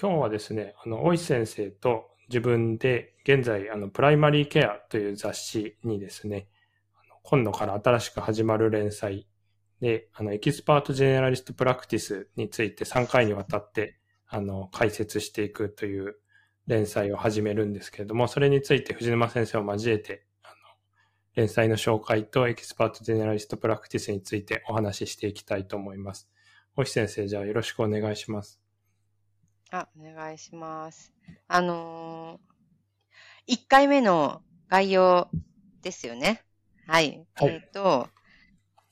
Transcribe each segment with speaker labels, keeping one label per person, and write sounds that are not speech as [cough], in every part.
Speaker 1: 今日はですね、あの、大石先生と自分で現在、あの、プライマリーケアという雑誌にですね、今度から新しく始まる連載で、あの、 expert generalist practice について3回にわたって、あの、解説していくという連載を始めるんですけれども、それについて藤沼先生を交えて、あの、連載の紹介と expert generalist practice についてお話ししていきたいと思います。大石先生、じゃあよろしくお願いします。
Speaker 2: あ、お願いします。あのー、1回目の概要ですよね。はい。はい、えっ、ー、と、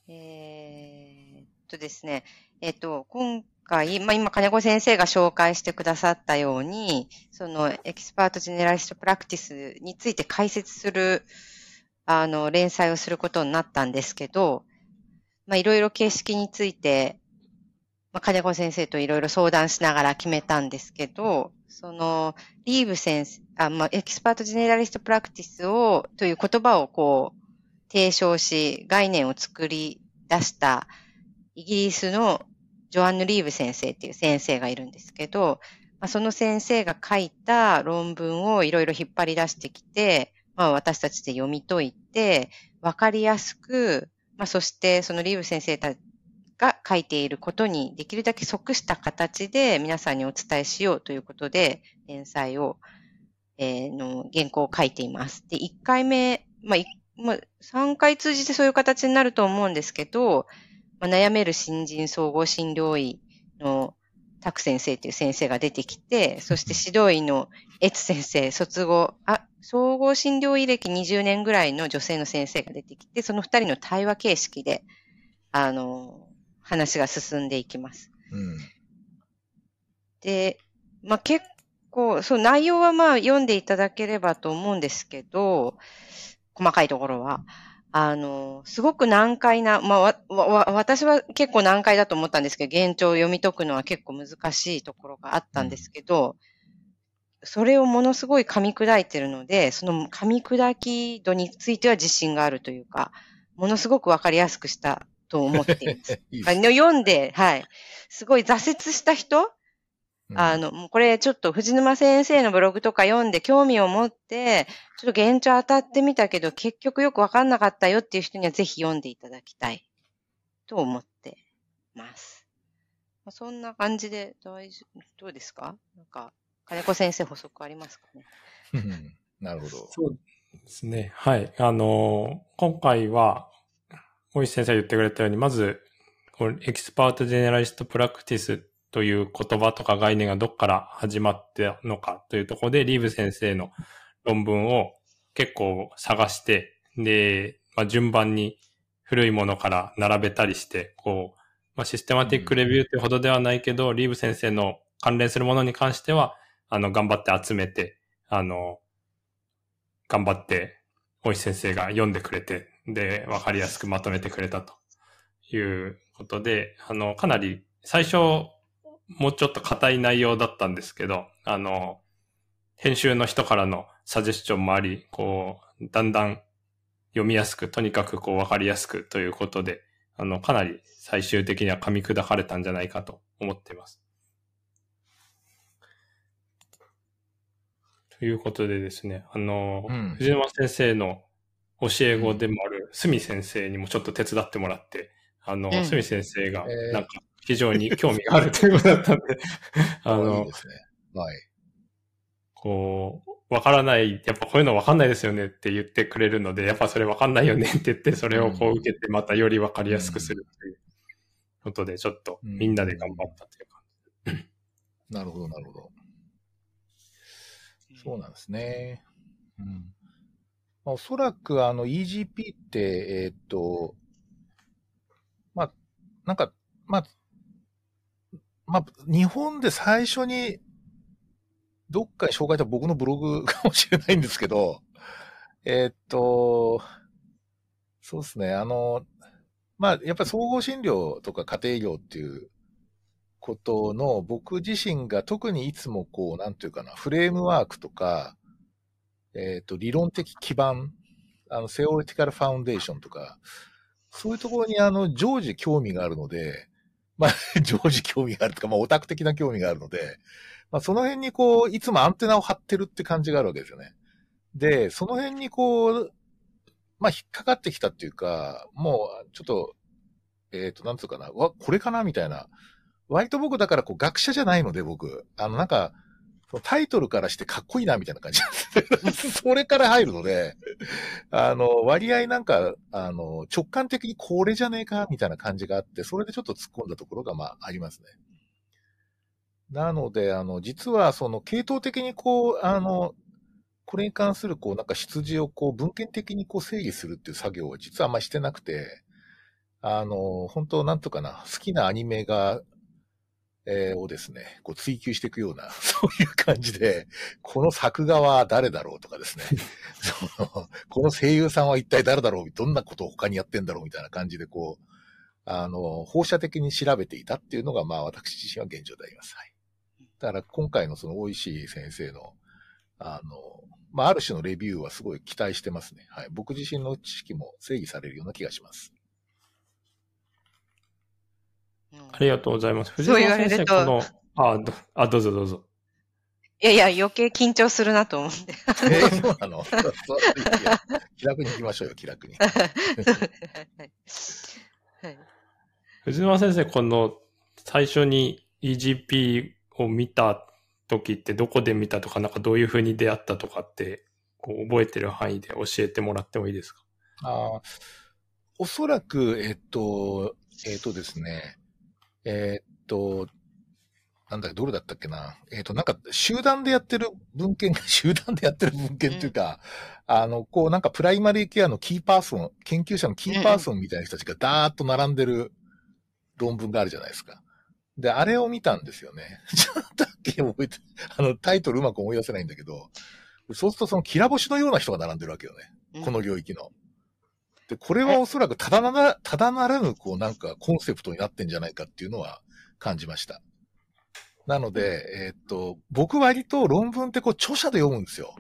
Speaker 2: えー、っとですね、えっ、ー、と、今回、まあ、今、金子先生が紹介してくださったように、その、 expert generalist practice について解説する、あの、連載をすることになったんですけど、まあ、いろいろ形式について、まあ、金子先生といろいろ相談しながら決めたんですけど、その、リーブ先生、あ、まあ、 expert generalist practice を、という言葉をこう、提唱し、概念を作り出したイギリスのジョアンヌ・リーブ先生っていう先生がいるんですけど、まあ、その先生が書いた論文をいろいろ引っ張り出してきて、まあ、私たちで読み解いて、わかりやすく、まあ、そしてそのリーブ先生たが書いていることにできるだけ即した形で皆さんにお伝えしようということで、連載を、えー、の原稿を書いています。で、1回目、まあ、まあ、3回通じてそういう形になると思うんですけど、まあ、悩める新人総合診療医のタク先生っていう先生が出てきて、そして指導医のエツ先生、卒業、あ、総合診療医歴20年ぐらいの女性の先生が出てきて、その二人の対話形式で、あの、話が進んでいきます。うん、で、まあ、結構、そう、内容はまあ読んでいただければと思うんですけど、細かいところは。あの、すごく難解な、まあ、わ、わ、私は結構難解だと思ったんですけど、現状を読み解くのは結構難しいところがあったんですけど、それをものすごい噛み砕いてるので、その噛み砕き度については自信があるというか、ものすごくわかりやすくしたと思っています。[laughs] いいす読んで、はい。すごい挫折した人？あの、もうこれちょっと藤沼先生のブログとか読んで興味を持って、ちょっと現状当たってみたけど、結局よくわかんなかったよっていう人にはぜひ読んでいただきたいと思ってます。そんな感じで大丈夫、どうですか？なんか、金子先生補足ありますかね？
Speaker 3: なるほど。
Speaker 1: そうですね。はい。あの、今回は、大石先生が言ってくれたように、まず、 expert generalist practice という言葉とか概念がどっから始まったのかというところで、リーブ先生の論文を結構探して、で、まあ、順番に古いものから並べたりして、こう、まあ、 systematic review というほどではないけど、うん、リーブ先生の関連するものに関しては、あの、頑張って集めて、あの、頑張って、大石先生が読んでくれて、で、わかりやすくまとめてくれたということで、あの、かなり最初、もうちょっと硬い内容だったんですけど、あの、編集の人からのサジェスチョンもあり、こう、だんだん読みやすく、とにかくこう分かりやすくということで、あの、かなり最終的には噛み砕かれたんじゃないかと思っています。ということでですね、あの、うん、藤沼先生の教え子でもある鷲見先生にもちょっと手伝ってもらって、あの、鷲見先生が、なんか、非常に興味があるということだったんで [laughs] あの。はい。こう、わからない、やっぱこういうのわかんないですよねって言ってくれるので、やっぱそれわかんないよねって言って、それをこう受けてまたよりわかりやすくするということで、ちょっとみんなで頑張ったという感じ、
Speaker 3: うん、なるほど、なるほど。そうなんですね。うん。おそらくあの EGP って、えー、っと、まあ、なんか、まあ、まあ、日本で最初に、どっかに紹介した僕のブログかもしれないんですけど、えー、っと、そうですね、あの、まあ、やっぱり総合診療とか家庭医療っていうことの僕自身が特にいつもこう、なんていうかな、フレームワークとか、えっ、と、理論的基盤、あの、セオリティカルファウンデーションとか、そういうところにあの、常時興味があるので、まあ、[laughs] 常時興味があるとか、まあ、オタク的な興味があるので、まあ、その辺にこう、いつもアンテナを張ってるって感じがあるわけですよね。で、その辺にこう、まあ、引っかかってきたっていうか、もう、ちょっと、えっ、と、なんつうかな、わ、これかなみたいな。割と僕だからこう、学者じゃないので僕、あの、なんか、タイトルからしてかっこいいなみたいな感じ。[laughs] それから入るので、あの、割合なんか、あの、直感的にこれじゃねえかみたいな感じがあって、それでちょっと突っ込んだところが、まあ、ありますね。なので、あの、実は、その、系統的にこう、あの、これに関する、こう、なんか出自をこう、文献的にこう、整理するっていう作業は実はあんましてなくて、あの、本当なんとかな、好きなアニメが、えー、をですね、こう追求していくような、[laughs] そういう感じで、この作画は誰だろうとかですね、[laughs] そのこの声優さんは一体誰だろう、どんなことを他にやってんだろうみたいな感じで、こう、あの、放射的に調べていたっていうのが、まあ私自身は現状であります。はい。だから今回のその大石先生の、あの、まあ、ある種のレビューはすごい期待してますね。はい。僕自身の知識も整理されるような気がします。
Speaker 1: ありがとうございます。藤沢先生、この、あど、あ、どうぞどうぞ。
Speaker 2: いやいや、余計緊張するなと思って。
Speaker 3: えー、[laughs] そうなの？気楽に行きましょうよ、気楽に。はい、
Speaker 1: 藤沢先生、この最初に EGP を見た時ってどこで見たとか、なんかどういうふうに出会ったとかって、こう覚えてる範囲で教えてもらってもいいですか？
Speaker 3: ああ、おそらく、えっと、えっとですね、えっと、なんだどれだったっけな。えっ、と、なんか、集団でやってる文献、[laughs] 集団でやってる文献っていうか、うん、あの、こう、なんか、プライマリーケアのキーパーソン、研究者のキーパーソンみたいな人たちがダーッと並んでる論文があるじゃないですか。で、あれを見たんですよね。[laughs] ちょっとだけ覚えて、あの、タイトルうまく思い出せないんだけど、そうするとそのキラ星のような人が並んでるわけよね。この領域の。で、これはおそらくただなら、ただならぬ、こうなんかコンセプトになってんじゃないかっていうのは感じました。なので、えー、っと、僕割と論文ってこう著者で読むんですよ。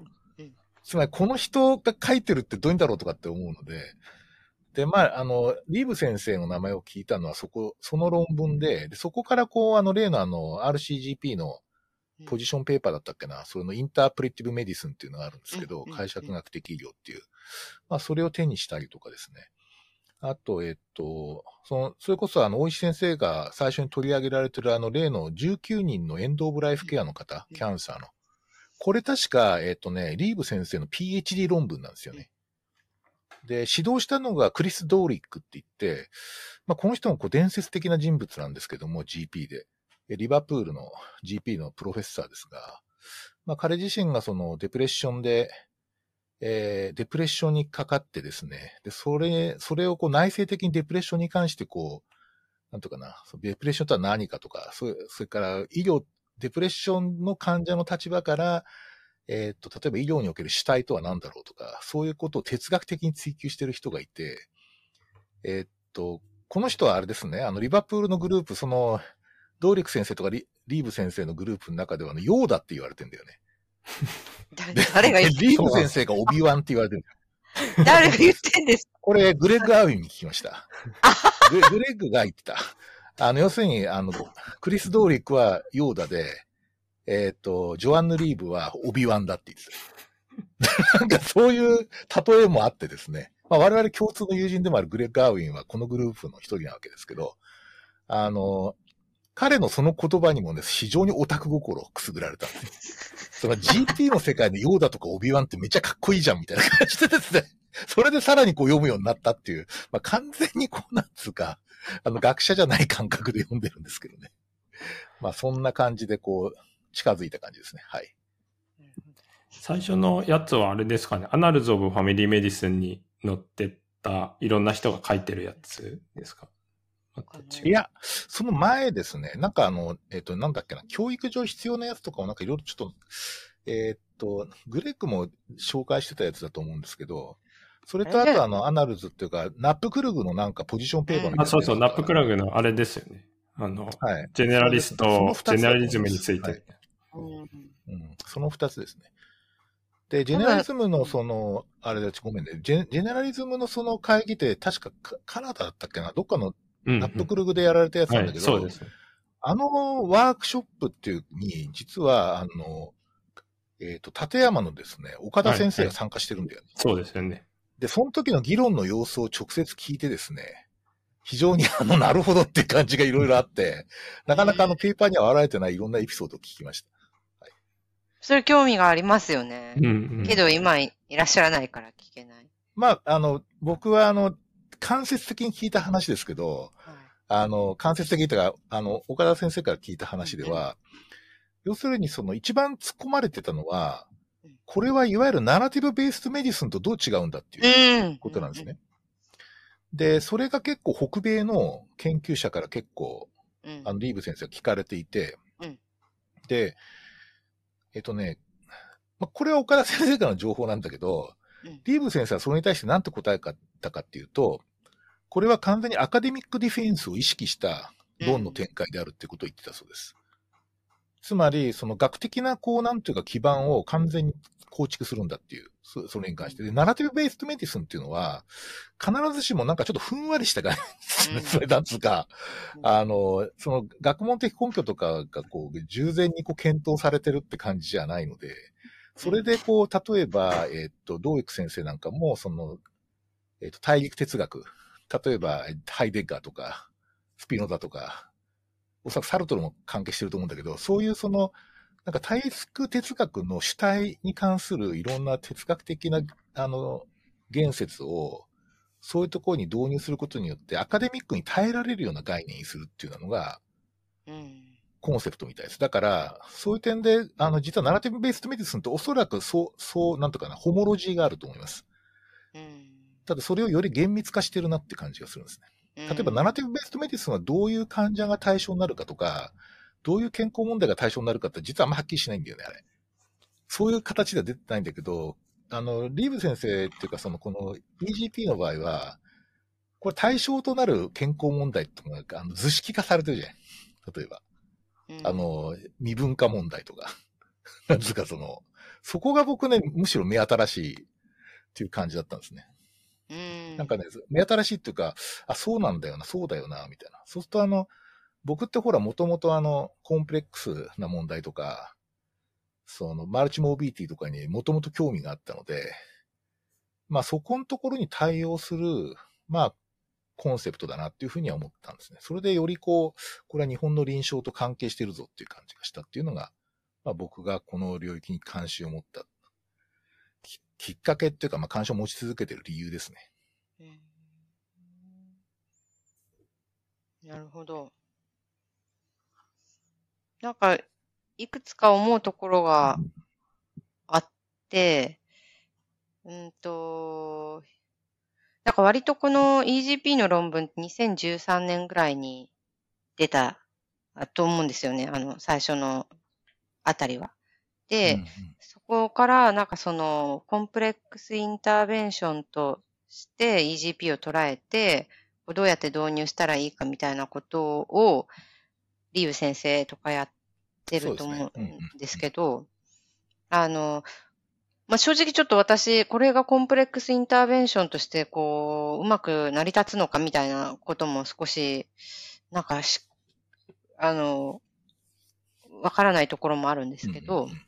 Speaker 3: つまりこの人が書いてるってどういうんだろうとかって思うので、で、まあ、あの、リーブ先生の名前を聞いたのはそこ、その論文で、でそこからこう、あの、例のあの、RCGP の position paper だったっけな、それの interpretive medicine っていうのがあるんですけど、解釈学的医療っていう。まあ、それを手にしたりとかですね。あと、えっと、その、それこそあの、大石先生が最初に取り上げられてるあの、例の19人の end of life care の方、 cancer の。これ確か、えっとね、リーブ先生の PhD 論文なんですよね。で、指導したのがクリス・ドーリックって言って、まあ、この人もこう伝説的な人物なんですけども、GP で。リバプールの GP のプロフェッサーですが、まあ、彼自身がそのデプレッションで、えー、デプレッションにかかってですね、で、それ、それをこう内省的にデプレッションに関してこう、なんとかな、デプレッションとは何かとか、それそれから医療、デプレッションの患者の立場から、えっ、と、例えば医療における主体とは何だろうとか、そういうことを哲学的に追求してる人がいて、えっ、と、この人はあれですね、あの、リバプールのグループ、その、ドーリク先生とかリリーブ先生のグループの中では、ヨーダって言われてんだよね。[laughs] 誰が言ってリーブ先生がオビワンって言われてる
Speaker 2: 誰が言ってんです
Speaker 3: これ、グレッグ・アーウィンに聞きましたグ。グレッグが言ってた。あの、要するに、あの、クリス・ドーリックはヨーダで、えっ、ー、と、ジョアンヌ・リーブはオビワンだって言ってた。[laughs] なんかそういう例えもあってですね。まあ、我々共通の友人でもあるグレッグ・アーウィンはこのグループの一人なわけですけど、あの、彼のその言葉にもね、非常にオタク心をくすぐられたんですよ。その GP の世界のヨーダとかオビワンってめっちゃかっこいいじゃんみたいな感じでですね。それでさらにこう読むようになったっていう、まあ、完全にこうなんつうか、あの学者じゃない感覚で読んでるんですけどね。まあそんな感じでこう、近づいた感じですね。はい。
Speaker 1: 最初のやつはあれですかね。 Annals of Family Medicine に載ってたいろんな人が書いてるやつですか？
Speaker 3: いや、その前ですね。なんかあの、えっ、ー、と、なんだっけな、教育上必要なやつとかをなんかいろいろちょっと、えっ、ー、と、グレッグも紹介してたやつだと思うんですけど、それとあとあの、 Annals っていうか、 NAPCRG のなんかポジションペーパーみたいな。
Speaker 1: あ、そうそう、 NAPCRGのあれですよね。あの、はい、 generalist、generalism について。はい
Speaker 3: うん、その二つですね。で、 generalism のその、あれだち、ごめんね。ジェ generalism のその会議って確かカナダだったっけな？どっかの NAPCRG でやられたやつなんだけど、うんはい、そうです。あのワークショップっていうに、実は、あの、えっ、と、立山のですね、岡田先生が参加してるんだよね。
Speaker 1: そうですよね。
Speaker 3: で、その時の議論の様子を直接聞いてですね、非常にあの、なるほどって感じがいろいろあって、なかなかあの、ペーパーには現れてないいろんなエピソードを聞きました。
Speaker 2: それ興味がありますよね
Speaker 1: う。ん、うん。
Speaker 2: けど今いらっしゃらないから聞けない。
Speaker 3: まあ、あの、僕はあの、間接的に聞いた話ですけど、
Speaker 2: はい
Speaker 3: あの、間接的というか、あの、岡田先生から聞いた話では、要するにその一番突っ込まれてたのは
Speaker 2: うん、
Speaker 3: これはいわゆるナラティブベースメディスンとどう違うんだっていう
Speaker 2: うん。
Speaker 3: ことなんですね。で、それが結構北米の研究者から結構、
Speaker 2: うん。
Speaker 3: あの、リーブ先生が聞かれていて、
Speaker 2: うん
Speaker 3: で、えっとね、まあ、これは岡田先生からの情報なんだけど、
Speaker 2: うん
Speaker 3: リーブ先生はそれに対して何て答えたかっていうと、これは完全にアカデミックディフェンスを意識した論の展開であるってことを言ってたそうです。つまり、その学的な、こう、なんていうか基盤を完全に構築するんだっていう、そそれに関して。で、ナラティブベーストメディスンっていうのは、必ずしもなんかちょっとふんわりした概念ですね。
Speaker 2: うん
Speaker 3: それなんつうか、
Speaker 2: うん
Speaker 3: あの、その学問的根拠とかがこう、従前にこう検討されてるって感じじゃないので、それでこう、例えば、えっと、道育先生なんかも、その、えっと、大陸哲学、例えば、ハイデッガーとか、スピノザとか、おそらくサルトルも関係してると思うんだけど、そういうその、なんか大陸哲学の主体に関するいろんな哲学的な、あの、言説を、そういうところに導入することによって、アカデミックに耐えられるような概念にするっていうのが、コンセプトみたいです。だから、そういう点で、あの、実はナラティブベーストメディスンとおそらくそう、そう、なんとかな、ホモロジーがあると思います。
Speaker 2: うん。
Speaker 3: ただ、それをより厳密化してるなって感じがするんですね。例えば、ナラティブベーストメディスンはどういう患者が対象になるかとか、どういう健康問題が対象になるかって実はあんまはっきりしないんだよね、あれ。そういう形では出てないんだけど、あの、リーブ先生っていうか、その、この EGP の場合は、これ対象となる健康問題っていうのが、あの図式化されてるじゃん。例えば。
Speaker 2: うん
Speaker 3: あ、の、未文化問題とか。[laughs] なんつうかその、そこが僕ね、むしろ目新しいっていう感じだったんですね。なんかね、目新しいっていうか、あ、そうなんだよな、そうだよな、みたいな。そうするとあの、僕ってほら、もともとあの、コンプレックスな問題とか、その、マルチモービリティとかにもともと興味があったので、まあそこのところに対応する、まあ、コンセプトだなっていうふうには思ったんですね。それでよりこう、これは日本の臨床と関係してるぞっていう感じがしたっていうのが、まあ僕がこの領域に関心を持ったききっかけっていうか、まあ関心を持ち続けてる理由ですね。
Speaker 2: うんなるほど。なんか、いくつか思うところがあって、うんと、なんか割とこの EGP の論文2013年ぐらいに出たあと思うんですよね。あの、最初のあたりは。で、
Speaker 3: うんうん
Speaker 2: そこから、なんかその、コンプレックスインターベンションとして EGP を捉えて、どうやって導入したらいいかみたいなことを、リーブ先生とかやってると思
Speaker 3: うん。
Speaker 2: ですけど、あの、まあ、正直ちょっと私、これがコンプレックスインターベンションとして、こう、うまく成り立つのかみたいなことも少し、なんかし、あの、わからないところもあるんですけど、
Speaker 3: うんうんうん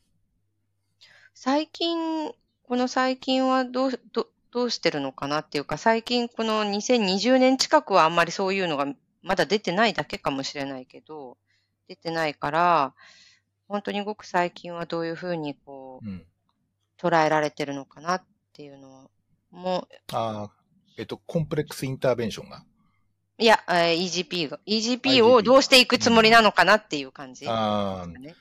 Speaker 2: 最近、この最近はどう、どどうしてるのかなっていうか、最近この2020年近くはあんまりそういうのがまだ出てないだけかもしれないけど、出てないから、本当にごく最近はどういうふうにこう、
Speaker 3: うん
Speaker 2: 捉えられてるのかなっていうのも、
Speaker 3: ああ、えっと、コンプレックスインターベンションが？
Speaker 2: いや、えー EGP が、EGP をどうしていくつもりなのかなっていう感じ、
Speaker 3: ああ、
Speaker 2: ね。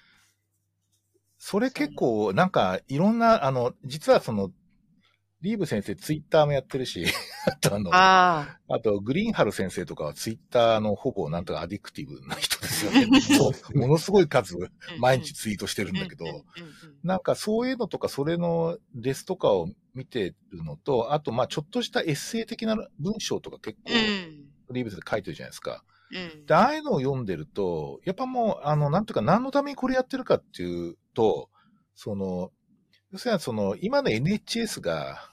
Speaker 3: それ結構、なんか、いろんな、あの、実はその、リーブ先生ツイッターもやってるし、[laughs] あとあの、あ
Speaker 2: あ
Speaker 3: とグリーンハル先生とかはツイッターのほぼなんとかアディクティブな人ですよね。[laughs] ものすごい数、
Speaker 2: あ。
Speaker 3: 毎日ツイートしてるんだけど、なんかそういうのとか、それのレスとかを見てるのと、あと、まあちょっとしたエッセイ的な文章とか結構、
Speaker 2: うん
Speaker 3: リーブ先生書いてるじゃないですか。
Speaker 2: うん。
Speaker 3: で、ああいうのを読んでると、やっぱもう、あの、なんていうか、何のためにこれやってるかっていうと、その、要するにその、今の NHS が、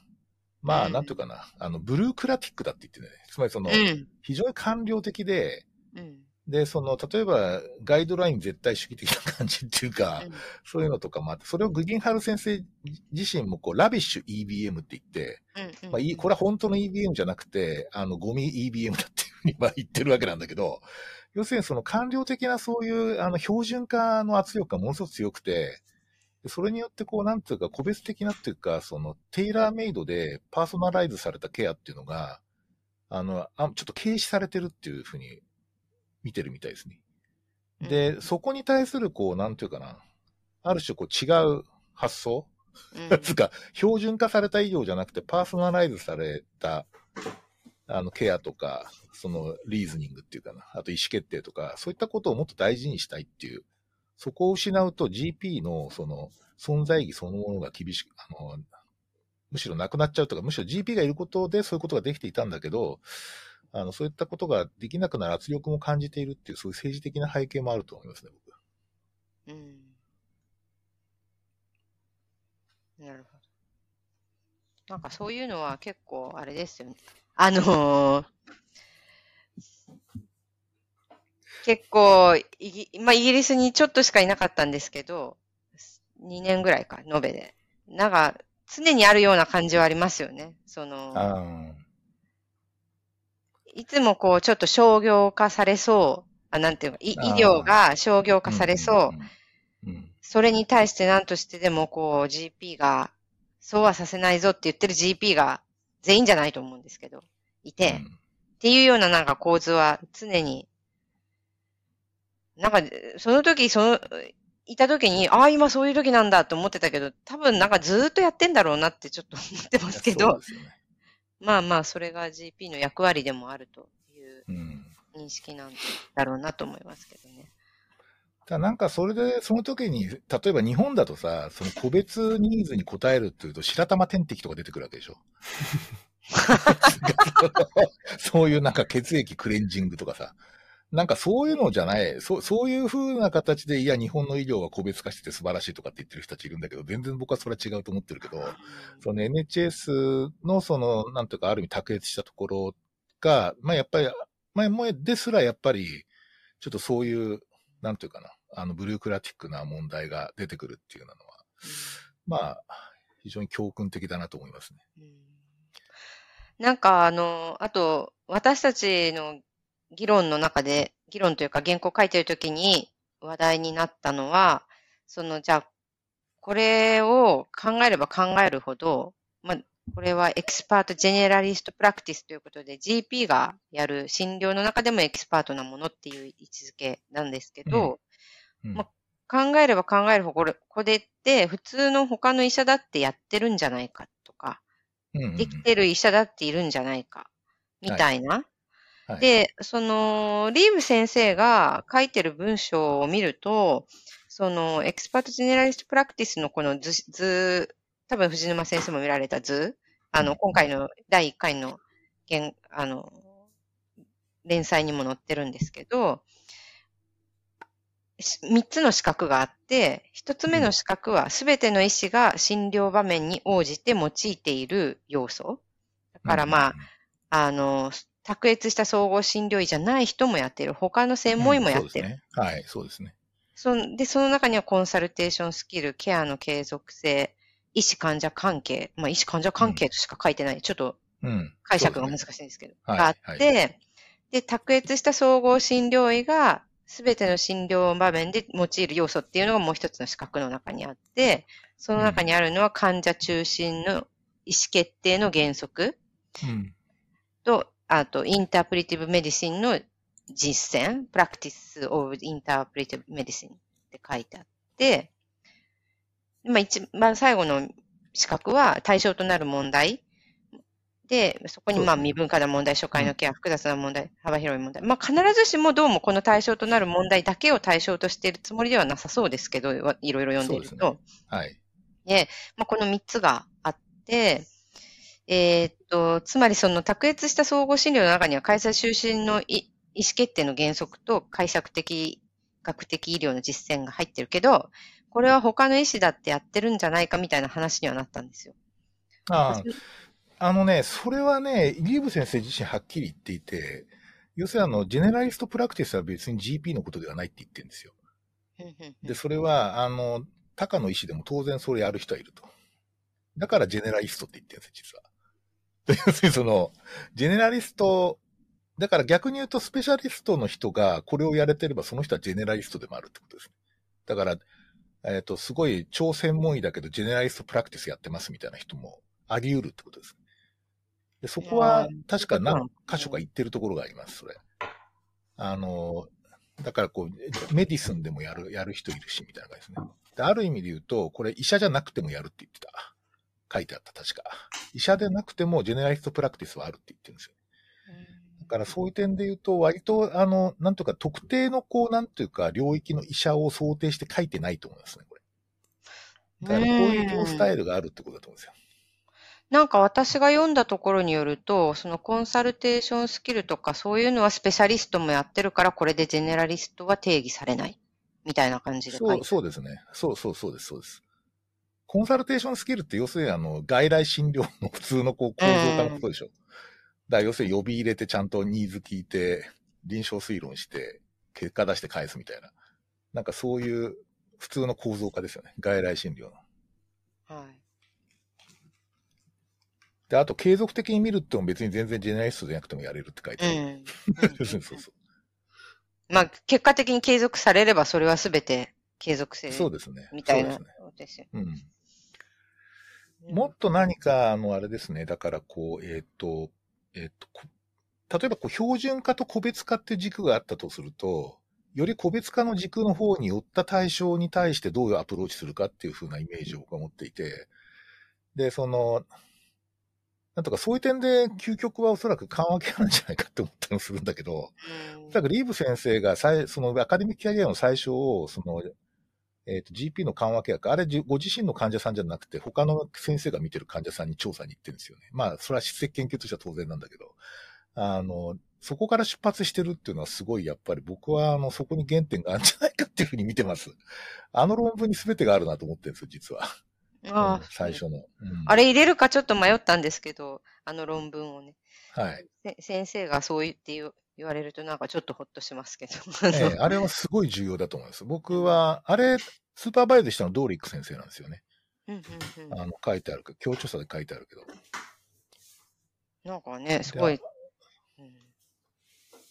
Speaker 3: まあ、
Speaker 2: うん。
Speaker 3: なんていうかな、あの、ブルークラティックだって言ってね。つまりその、
Speaker 2: うん。
Speaker 3: 非常に官僚的で、
Speaker 2: うん。
Speaker 3: で、その、例えば、ガイドライン絶対主義的な感じっていうか、
Speaker 2: うん。
Speaker 3: そういうのとかもあって、それをグギンハル先生自身も、こう、ラビッシュ EBM って言って、まあ、いいこれは本当の EBM じゃなくて、あの、ゴミ EBM だってにまあ言ってるわけなんだけど、要するにその官僚的なそういう、あの、標準化の圧力がものすごく強くて、でそれによってこう、なんていうか、個別的なっていうか、その、テイラーメイドでパーソナライズされたケアっていうのが、あの、あちょっと軽視されてるっていうふうに見てるみたいですね。で、そこに対する、こう、なんていうかな、ある種、こう、違う発想
Speaker 2: うん [laughs]
Speaker 3: つうか、標準化された医療じゃなくて、パーソナライズされた、あの、ケアとか、その、リーズニングっていうかな、あと意思決定とか、そういったことをもっと大事にしたいっていう、そこを失うと GP の、その、存在意義そのものが厳しく、あの、むしろなくなっちゃうとか、むしろ GP がいることでそういうことができていたんだけど、あの、そういったことができなくなる圧力も感じているっていう、そういう政治的な背景もあると思いますね、僕。
Speaker 2: うんなるほど。なんかそういうのは結構あれですよね。あのー結構イギ、まあ、イギリスにちょっとしかいなかったんですけど、2年ぐらいか、延べで。なんか、常にあるような感じはありますよね。その、
Speaker 3: あ
Speaker 2: いつもこう、ちょっと商業化されそう、あなんていうか、い医療が商業
Speaker 3: あ。
Speaker 2: 化されそう。それに対して何としてでもこう GP が、そうはさせないぞって言ってる GP が全員じゃないと思うんですけど、いて、
Speaker 3: うん
Speaker 2: っていうようななんか構図は常に、なんか、その時、その、いた時に、ああ、今そういう時なんだと思ってたけど、多分なんかずーっとやってんだろうなってちょっと思ってますけど
Speaker 3: ね。
Speaker 2: まあまあ、それが GP の役割でもあるという
Speaker 3: うん。
Speaker 2: 認識なんだろうなと思いますけどね。
Speaker 3: だなんかそれで、その時に、例えば日本だとさ、その個別ニーズに応えるっていうと、白玉点滴とか出てくるわけでしょ。[laughs] そういうなんか血液クレンジングとかさ。なんかそういうのじゃない、そうそういう風な形で、いや、日本の医療は個別化してて素晴らしいとかって言ってる人たちいるんだけど、全然僕はそれは違うと思ってるけど、その NHS のその、なんというか、ある意味卓越したところが、まあやっぱり、まあ、もですらやっぱり、ちょっとそういう、なんというかな、あの、ブルークラティックな問題が出てくるっていうのは、まあ、非常に教訓的だなと思いますね。
Speaker 2: うん。なんか、あの、あと、私たちの議論の中で、議論というか原稿書いてるときに話題になったのは、その、じゃあ、これを考えれば考えるほど、まあ、これは expert generalist practice ということで、GP がやる診療の中でもエキスパートなものっていう位置づけなんですけど、
Speaker 3: うん。
Speaker 2: ま考えれば考えるほど、これ、これって普通の他の医者だってやってるんじゃないかとか、
Speaker 3: うんうんうん。
Speaker 2: できてる医者だっているんじゃないか、みたいな。
Speaker 3: はい。
Speaker 2: で、その、リーブ先生が書いてる文章を見ると、その、 expert generalist practice のこの図、図多分藤沼先生も見られた図、あの、
Speaker 3: うん。
Speaker 2: 今回の第1回の、現あの、連載にも載ってるんですけど、し三つの四角があって、一つ目の四角はすべての医師が診療場面に応じて用いている要素。だからまあ、あの、卓越した総合診療医じゃない人もやっている。他の専門医もやってる。
Speaker 3: うんそうですね。はい、そうですね。
Speaker 2: そんで、その中にはコンサルテーションスキル、ケアの継続性、医師患者関係、まあ医師患者関係としか書いてない。ちょっと
Speaker 3: うん。
Speaker 2: 解釈が難
Speaker 3: い。
Speaker 2: しいんですけど。
Speaker 3: はい
Speaker 2: があって、で、卓越した総合診療医がすべての診療場面で用いる要素っていうのがもう一つの資格の中にあって、その中にあるのは患者中心の意思決定の原則
Speaker 3: うん。
Speaker 2: と、あと、インタープリティブメディシンの実践、Practice of Interpretive Medicine って書いてあって、まあ一番最後の資格は対象となる問題。で、そこにまあ未分化な問題、初回のケア、複雑な問題、幅広い問題。まあ必ずしもどうもこの対象となる問題だけを対象としているつもりではなさそうですけど、わいろいろ読んでいると。
Speaker 3: そうですはい。
Speaker 2: で、まあ、この3つがあって、えーっと、つまりその卓越した総合診療の中には開催就寝のい意思決定の原則と解釈的、学的医療の実践が入ってるけど、これは他の医師だってやってるんじゃないかみたいな話にはなったんですよ。
Speaker 3: ああ、あのね、それはね、リーブ先生自身はっきり言っていて、要するにあの、ジェネラリストプラクティスは別に GP のことではないって言ってるんですよ。で、それは、あの、他の医師でも当然それやる人はいると。だから generalist って言ってるんです実は。[laughs] 要するにその、 generalist、だから逆に言うとスペシャリストの人がこれをやれてればその人は generalist でもあるってことですね。だから、えっ、ー、と、すごい超専門医だけど generalist practice やってますみたいな人もあり得るってことです。でそこは確か何箇所か言ってるところがあります、それ。あの、だからこう、 medicine でもやる、やる人いるし、みたいな感じですね。である意味で言うと、これ医者じゃなくてもやるって言ってた。書いてあった、確か。医者でなくても generalist practice はあるって言ってるんですよ。だからそういう点で言うと、割と、あの、なんとか特定のこう、なんというか、領域の医者を想定して書いてないと思いますね、これ。だからこういうスタイルがあるってことだと思うんですよ。
Speaker 2: なんか私が読んだところによると、その consultation skill とかそういうのはスペシャリストもやってるから、これで generalist は定義されない。みたいな感じで
Speaker 3: そう、そうですね。そうそうそうです、そうです。コンサルテーションスキルって要するにあの、外来診療の普通のこう構造化のことでしょ。うん、だから要するに呼び入れてちゃんとニーズ聞いて、臨床推論して、結果出して返すみたいな。なんかそういう普通の構造化ですよね。外来診療の。はい。で、あと継続的に見るっても別に全然ジェネラリストじゃなくてもやれるって書いてある。うん、[laughs] そうそうそう。
Speaker 2: まあ、結果的に継続されればそれはすべて継続性。
Speaker 3: そうですね。
Speaker 2: みたいなですよ。
Speaker 3: うん。もっと何か、あの、あれですね。だからこう、えっ、ー、と、えっ、ー、と、例えばこう標準化と個別化っていう軸があったとすると、より個別化の軸の方に寄った対象に対してどういうアプローチするかっていうふうなイメージを僕は持っていて、で、その、なんとかそういう点で究極はおそらく緩和系なんじゃないかって思ったりもするんだけど、おそらくリーブ先生が最、そのアカデミックキャリアの最初を、その、えっ、ー、と、GP の緩和契約、あれご自身の患者さんじゃなくて、他の先生が見てる患者さんに調査に行ってるんですよね。まあ、それは質的研究としては当然なんだけど、あの、そこから出発してるっていうのはすごい、やっぱり僕は、あの、そこに原点があるんじゃないかっていうふうに見てます。あの論文に全てがあるなと思ってるんですよ、実は。あ最初の、うん、
Speaker 2: あれ入れるかちょっと迷ったんですけど、あの論文をね。
Speaker 3: はい。
Speaker 2: 先生がそう言って言われるとなんかちょっとほっとしますけど。
Speaker 3: ええ、あれはすごい重要だと思います。僕は、あれ、スーパーバイズしたのドーリック先生なんですよね。うんうんうん、あの、書いてあるけど、強調さで書いてあるけど。
Speaker 2: なんかね、すごい。
Speaker 3: うん、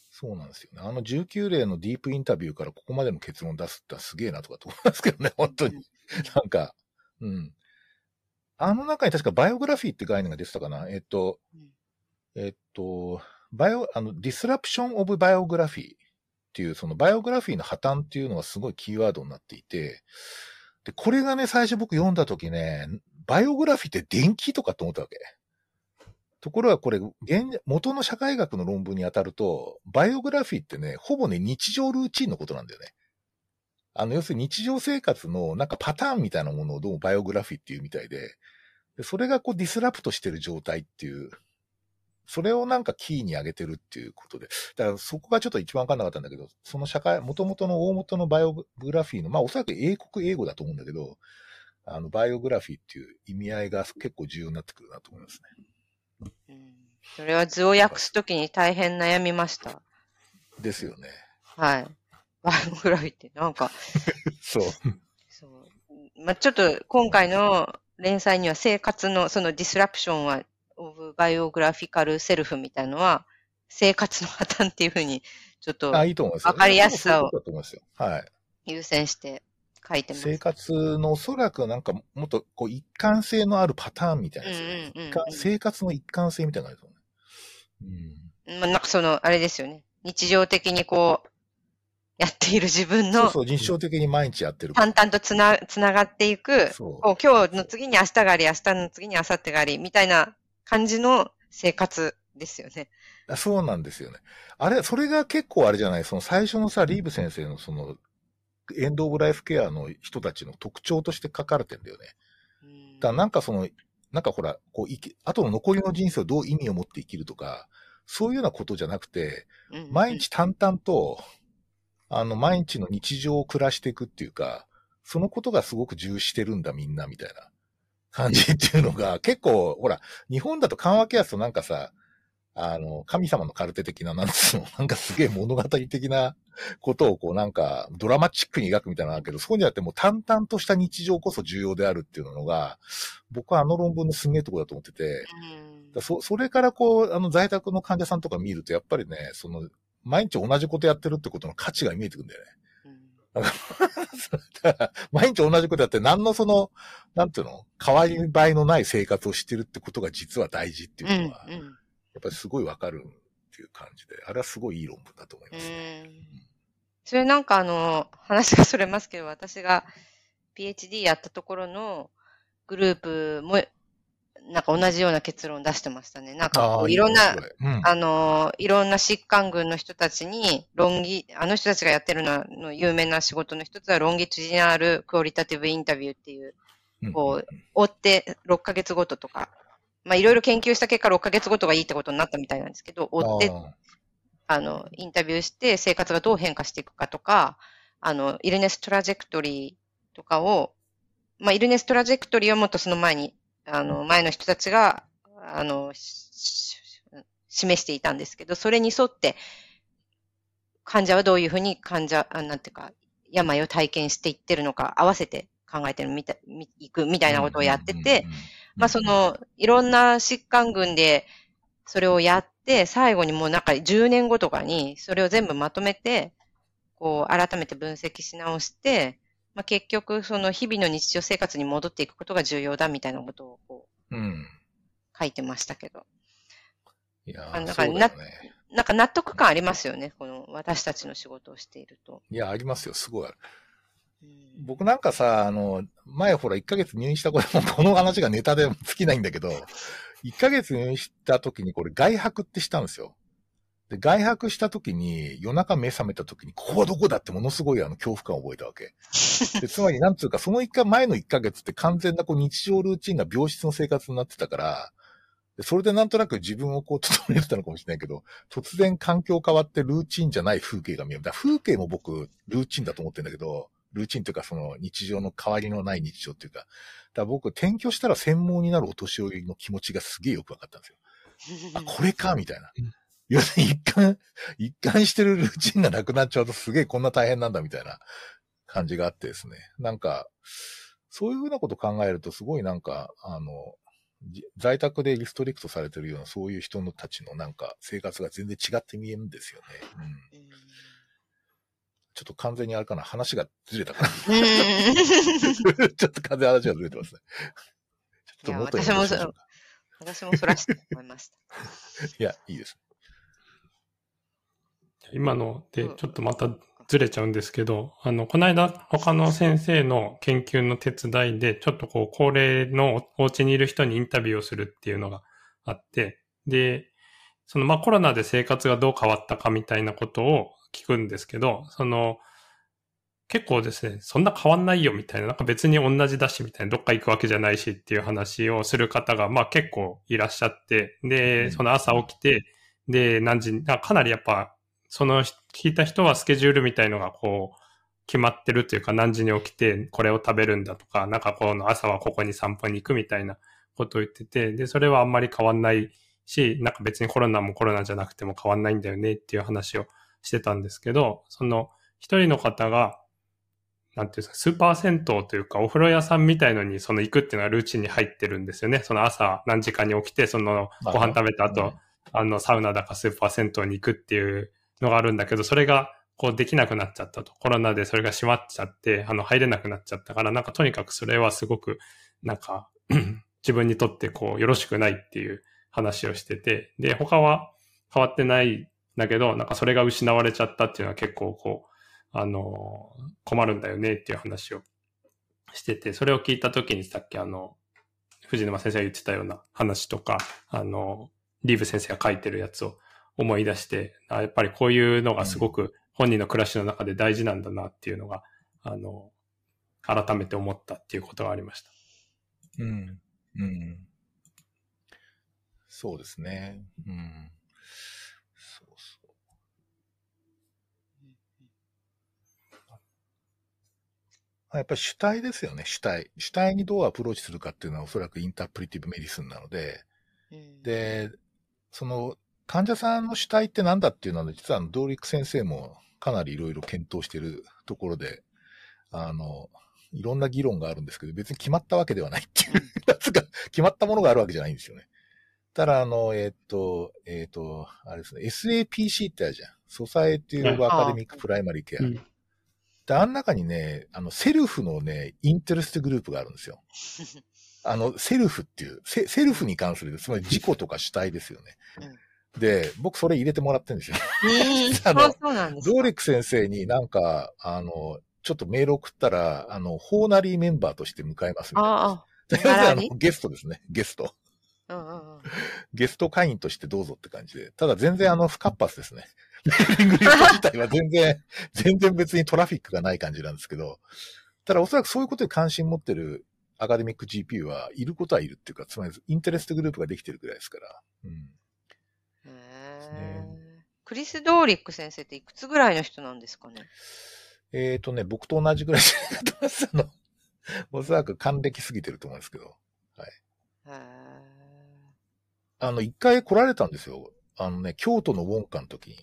Speaker 3: そうなんですよね。あの19例のディープインタビューからここまでの結論出すってすげえなとかと思いますけどね、本当に。なんか、うん。あの中に確か biography って概念が出てたかな？えっと、えっと、 bio、あの、 disruption of biography っていう、その biography の破綻っていうのがすごいキーワードになっていて、で、これがね、最初僕読んだ時ね、 biography って伝記とかと思ったわけ。ところがこれ、現、元の社会学の論文に当たると、 biography ってね、ほぼね、日常ルーチンのことなんだよね。あの、要するに日常生活のなんかパターンみたいなものをどうもバイオグラフィーっていうみたいで、でそれがこうディスラプトしてる状態っていう、それをなんかキーに上げてるっていうことで、だからそこがちょっと一番わかんなかったんだけど、その社会、元々の大元のバイオグラフィーの、まあおそらく英国英語だと思うんだけど、あの、バイオグラフィーっていう意味合いが結構重要になってくるなと思います
Speaker 2: ね。うん、それは図を訳すときに大変悩みました。
Speaker 3: ですよね。
Speaker 2: はい。バイオグラフィーってなんか [laughs]
Speaker 3: そう。
Speaker 2: そう。まあ、ちょっと今回の連載には生活のそのディスラプションは、オブバイオグラフィカルセルフみたいのは、生活の破綻っていうふうに、ちょっと、
Speaker 3: あ、いいと思います。
Speaker 2: わかりやすさを
Speaker 3: はい。
Speaker 2: 優先して書いてます。
Speaker 3: 生活のおそらくなんかもっとこう一貫性のあるパターンみたいなねうんうんうん、生活の一貫性みたいなですよね。
Speaker 2: うん。まあ、なんかその、あれですよね。日常的にこう、やっている自分の。
Speaker 3: そうそう、日常的に毎日やってる。
Speaker 2: 淡々とつな、つながっていく。そう。今日の次に明日があり、明日の次に明後日があり、みたいな感じの生活ですよね。
Speaker 3: そうなんですよね。あれ、それが結構あれじゃない？その最初のさ、リーブ先生のその、エンドオブライフケアの人たちの特徴として書かれてんだよね。だからなんかその、なんかほら、こう、生き、後の残りの人生をどう意味を持って生きるとか、そういうようなことじゃなくて、毎日淡々と、あの、毎日の日常を暮らしていくっていうか、そのことがすごく重視してるんだみんなみたいな。感じっていうのが、結構、ほら、日本だと緩和ケアスとなんかさ、あの、神様のカルテ的な、なんつうの、[laughs] なんかすげえ物語的なことをこうなんかドラマチックに描くみたいなのだけど、そこにあってもう淡々とした日常こそ重要であるっていうのが、僕はあの論文のすげえところだと思ってて、
Speaker 2: うん。
Speaker 3: そ、それからこう、あの在宅の患者さんとか見ると、やっぱりね、その、毎日同じことやってるってことの価値が見えてくるんだよね。
Speaker 2: うん
Speaker 3: だから毎日同じことやって、何のその、なんていうの、変わり映えのない生活をしてるってことが実は大事っていうのは、や
Speaker 2: うんうん
Speaker 3: っぱりすごいわかるっていう感じで、あれはすごいいい論文だと思いますね。
Speaker 2: うんそれなんかあの、話がそれますけど、私が PhD やったところのグループも、なんか同じような結論出してましたね。なんかこ
Speaker 3: ああ
Speaker 2: ういろんな
Speaker 3: いい、ねそれうん。
Speaker 2: あの、いろんな疾患群の人たちに、論議、あの人たちがやってるのの有名な仕事の一つは、ロンギチュジナルクオリタティブインタビューっていう、
Speaker 3: うん。
Speaker 2: こう、追って6ヶ月ごととか、まあいろいろ研究した結果6ヶ月ごとがいいってことになったみたいなんですけど、追って
Speaker 3: あ
Speaker 2: あの、インタビューして生活がどう変化していくかとか、あの、イルネストラジェクトリーとかを、まあ、イルネストラジェクトリーはもっとその前に、あの、前の人たちが、あの、示していたんですけど、それに沿って、患者はどういうふうに患者、あなんていうか、病を体験していってるのか、合わせて考えてるみたい、みいくみたいなことをやってて、、まあそ、の、いろんな疾患群で、それをやって、最後にもうなんか10年後とかに、それを全部まとめて、こう、改めて分析し直して、まあ結局、その日々の日常生活に戻っていくことが重要だみたいなことをこう
Speaker 3: うん。
Speaker 2: 書いてましたけど。
Speaker 3: いや
Speaker 2: あなんか
Speaker 3: ね。
Speaker 2: なんか納得感ありますよね、この私たちの仕事をしていると。
Speaker 3: いや、ありますよ、すごいある。
Speaker 2: うん
Speaker 3: 僕なんかさ、あの、前ほら1ヶ月入院したこれもこの話がネタで尽きないんだけど、1ヶ月入院した時にこれ外泊ってしたんですよ。で、外泊した時に夜中目覚めた時に、ここはどこだってものすごいあの恐怖感を覚えたわけ。で [laughs] つまりなんつうか、その1回前の1ヶ月って完全なこう日常ルーチンが病室の生活になってたから、でそれでなんとなく自分をこう整えてたのかもしれないけど、突然環境変わってルーチンじゃない風景が見える。だ風景も僕、ルーチンだと思ってるんだけど、ルーチンというかその日常の変わりのない日常っていうか、だ僕転居したら専門になるお年寄りの気持ちがすげえよくわかったんですよ。あ、これか、みたいな
Speaker 1: うん。
Speaker 3: 要するに一貫、一貫してるルーチンがなくなっちゃうとすげえこんな大変なんだみたいな感じがあってですね。なんか、そういうふうなこと考えるとすごいなんか、あの、じ在宅でリストリクトされてるようなそういう人のたちのなんか生活が全然違って見えるんですよね。うん。
Speaker 2: うん
Speaker 3: ちょっと完全にあれかな、話がずれたかな。
Speaker 2: うん [laughs]
Speaker 3: ちょっと完全に話がずれてますね。ちょっと元に
Speaker 2: いや
Speaker 3: 戻しましょうか
Speaker 2: 私もそらして思いました。
Speaker 3: いや、いいです。
Speaker 1: 今ので
Speaker 2: うん。
Speaker 1: ちょっとまたずれちゃうんですけど、あの、この間他の先生の研究の手伝いで、ちょっとこう、高齢のお家にいる人にインタビューをするっていうのがあって、で、そのまあコロナで生活がどう変わったかみたいなことを聞くんですけど、その、結構ですね、そんな変わんないよみたいな、なんか別に同じだしみたいな、どっか行くわけじゃないしっていう話をする方が、まあ結構いらっしゃって、
Speaker 3: う
Speaker 1: で、
Speaker 3: ん。
Speaker 1: その朝起きて、で、何時に、あかなりやっぱ、その聞いた人はスケジュールみたいのがこう、決まってるというか何時に起きてこれを食べるんだとか、なんかこの朝はここに散歩に行くみたいなことを言ってて、で、それはあんまり変わんないし、なんか別にコロナもコロナじゃなくても変わんないんだよねっていう話をしてたんですけど、その一人の方が、なんていうんですか、スーパー銭湯というかお風呂屋さんみたいのにその行くっていうのがルーチンに入ってるんですよね。その朝何時間に起きて、そのご飯食べた後、あの、サウナだかスーパー銭湯に行くっていうのがあるんだけど、それがこうできなくなっちゃったと。コロナでそれが閉まっちゃって、あの、入れなくなっちゃったから、なんかとにかくそれはすごく、なんか、[clears throat] 自分にとってこう、よろしくないっていう話をしてて、で、他は変わってないんだけど、なんかそれが失われちゃったっていうのは結構こう、あの、困るんだよねっていう話をしてて、それを聞いた時にさっきあの、藤沼先生が言ってたような話とか、あの、リーブ先生が書いてるやつを思い出して、あやっぱりこういうのがすごく本人の暮らしの中で大事なんだなっていうのが、あの、改めて思ったっていうことがありました。
Speaker 3: うん。うん。そうですね。うん。そうそう。やっぱり主体ですよね、主体。主体にどうアプローチするかっていうのはおそらく interpretive medicine なので、
Speaker 2: うん、
Speaker 3: で、その患者さんの主体って何だっていうのは、実はドーリック先生もかなりいろいろ検討しているところで、あの、いろんな議論があるんですけど、別に決まったわけではないっていう、[laughs] つか決まったものがあるわけじゃないんですよね。ただ、あの、えっ、と、えっ、と、あれですね、SAPC ってあるじゃん。 Society of Academic Primary Care。
Speaker 1: うん
Speaker 3: で、あん中にね、あの、 self のね、 interest group があるんですよ。[laughs] あの、 self っていう、セ self に関する、つまり自己とか主体ですよね。で、僕それ入れてもらってるんですよ。
Speaker 2: うん。[laughs]
Speaker 3: あの
Speaker 2: そうなんですか？
Speaker 3: ドーリック先生になんか、あの、ちょっとメール送ったら、あの、 honorary member として迎えますみたいな。
Speaker 2: ああ、
Speaker 3: とりあの、ゲストですね。ゲスト。ゲスト会員としてどうぞって感じで。ただ全然あの、不活発ですね。[laughs] メーリングリスト自体は全然、全然別にトラフィックがない感じなんですけど、ただおそらくそういうことに関心持ってるアカデミック GP はいることはいるっていうか、つまりインテレストグループができてるぐらいですから。うん。
Speaker 2: へ
Speaker 3: ね
Speaker 2: ークリス・ドーリック先生っていくつぐらいの人なんですかね？
Speaker 3: えっ、とね、僕と同じぐらいじゃないかと思います。あの、[laughs] おそらく還暦過ぎてると思うんですけど。
Speaker 2: へー
Speaker 3: あの、一回来られたんですよ。あのね、京都のウォンカの時に。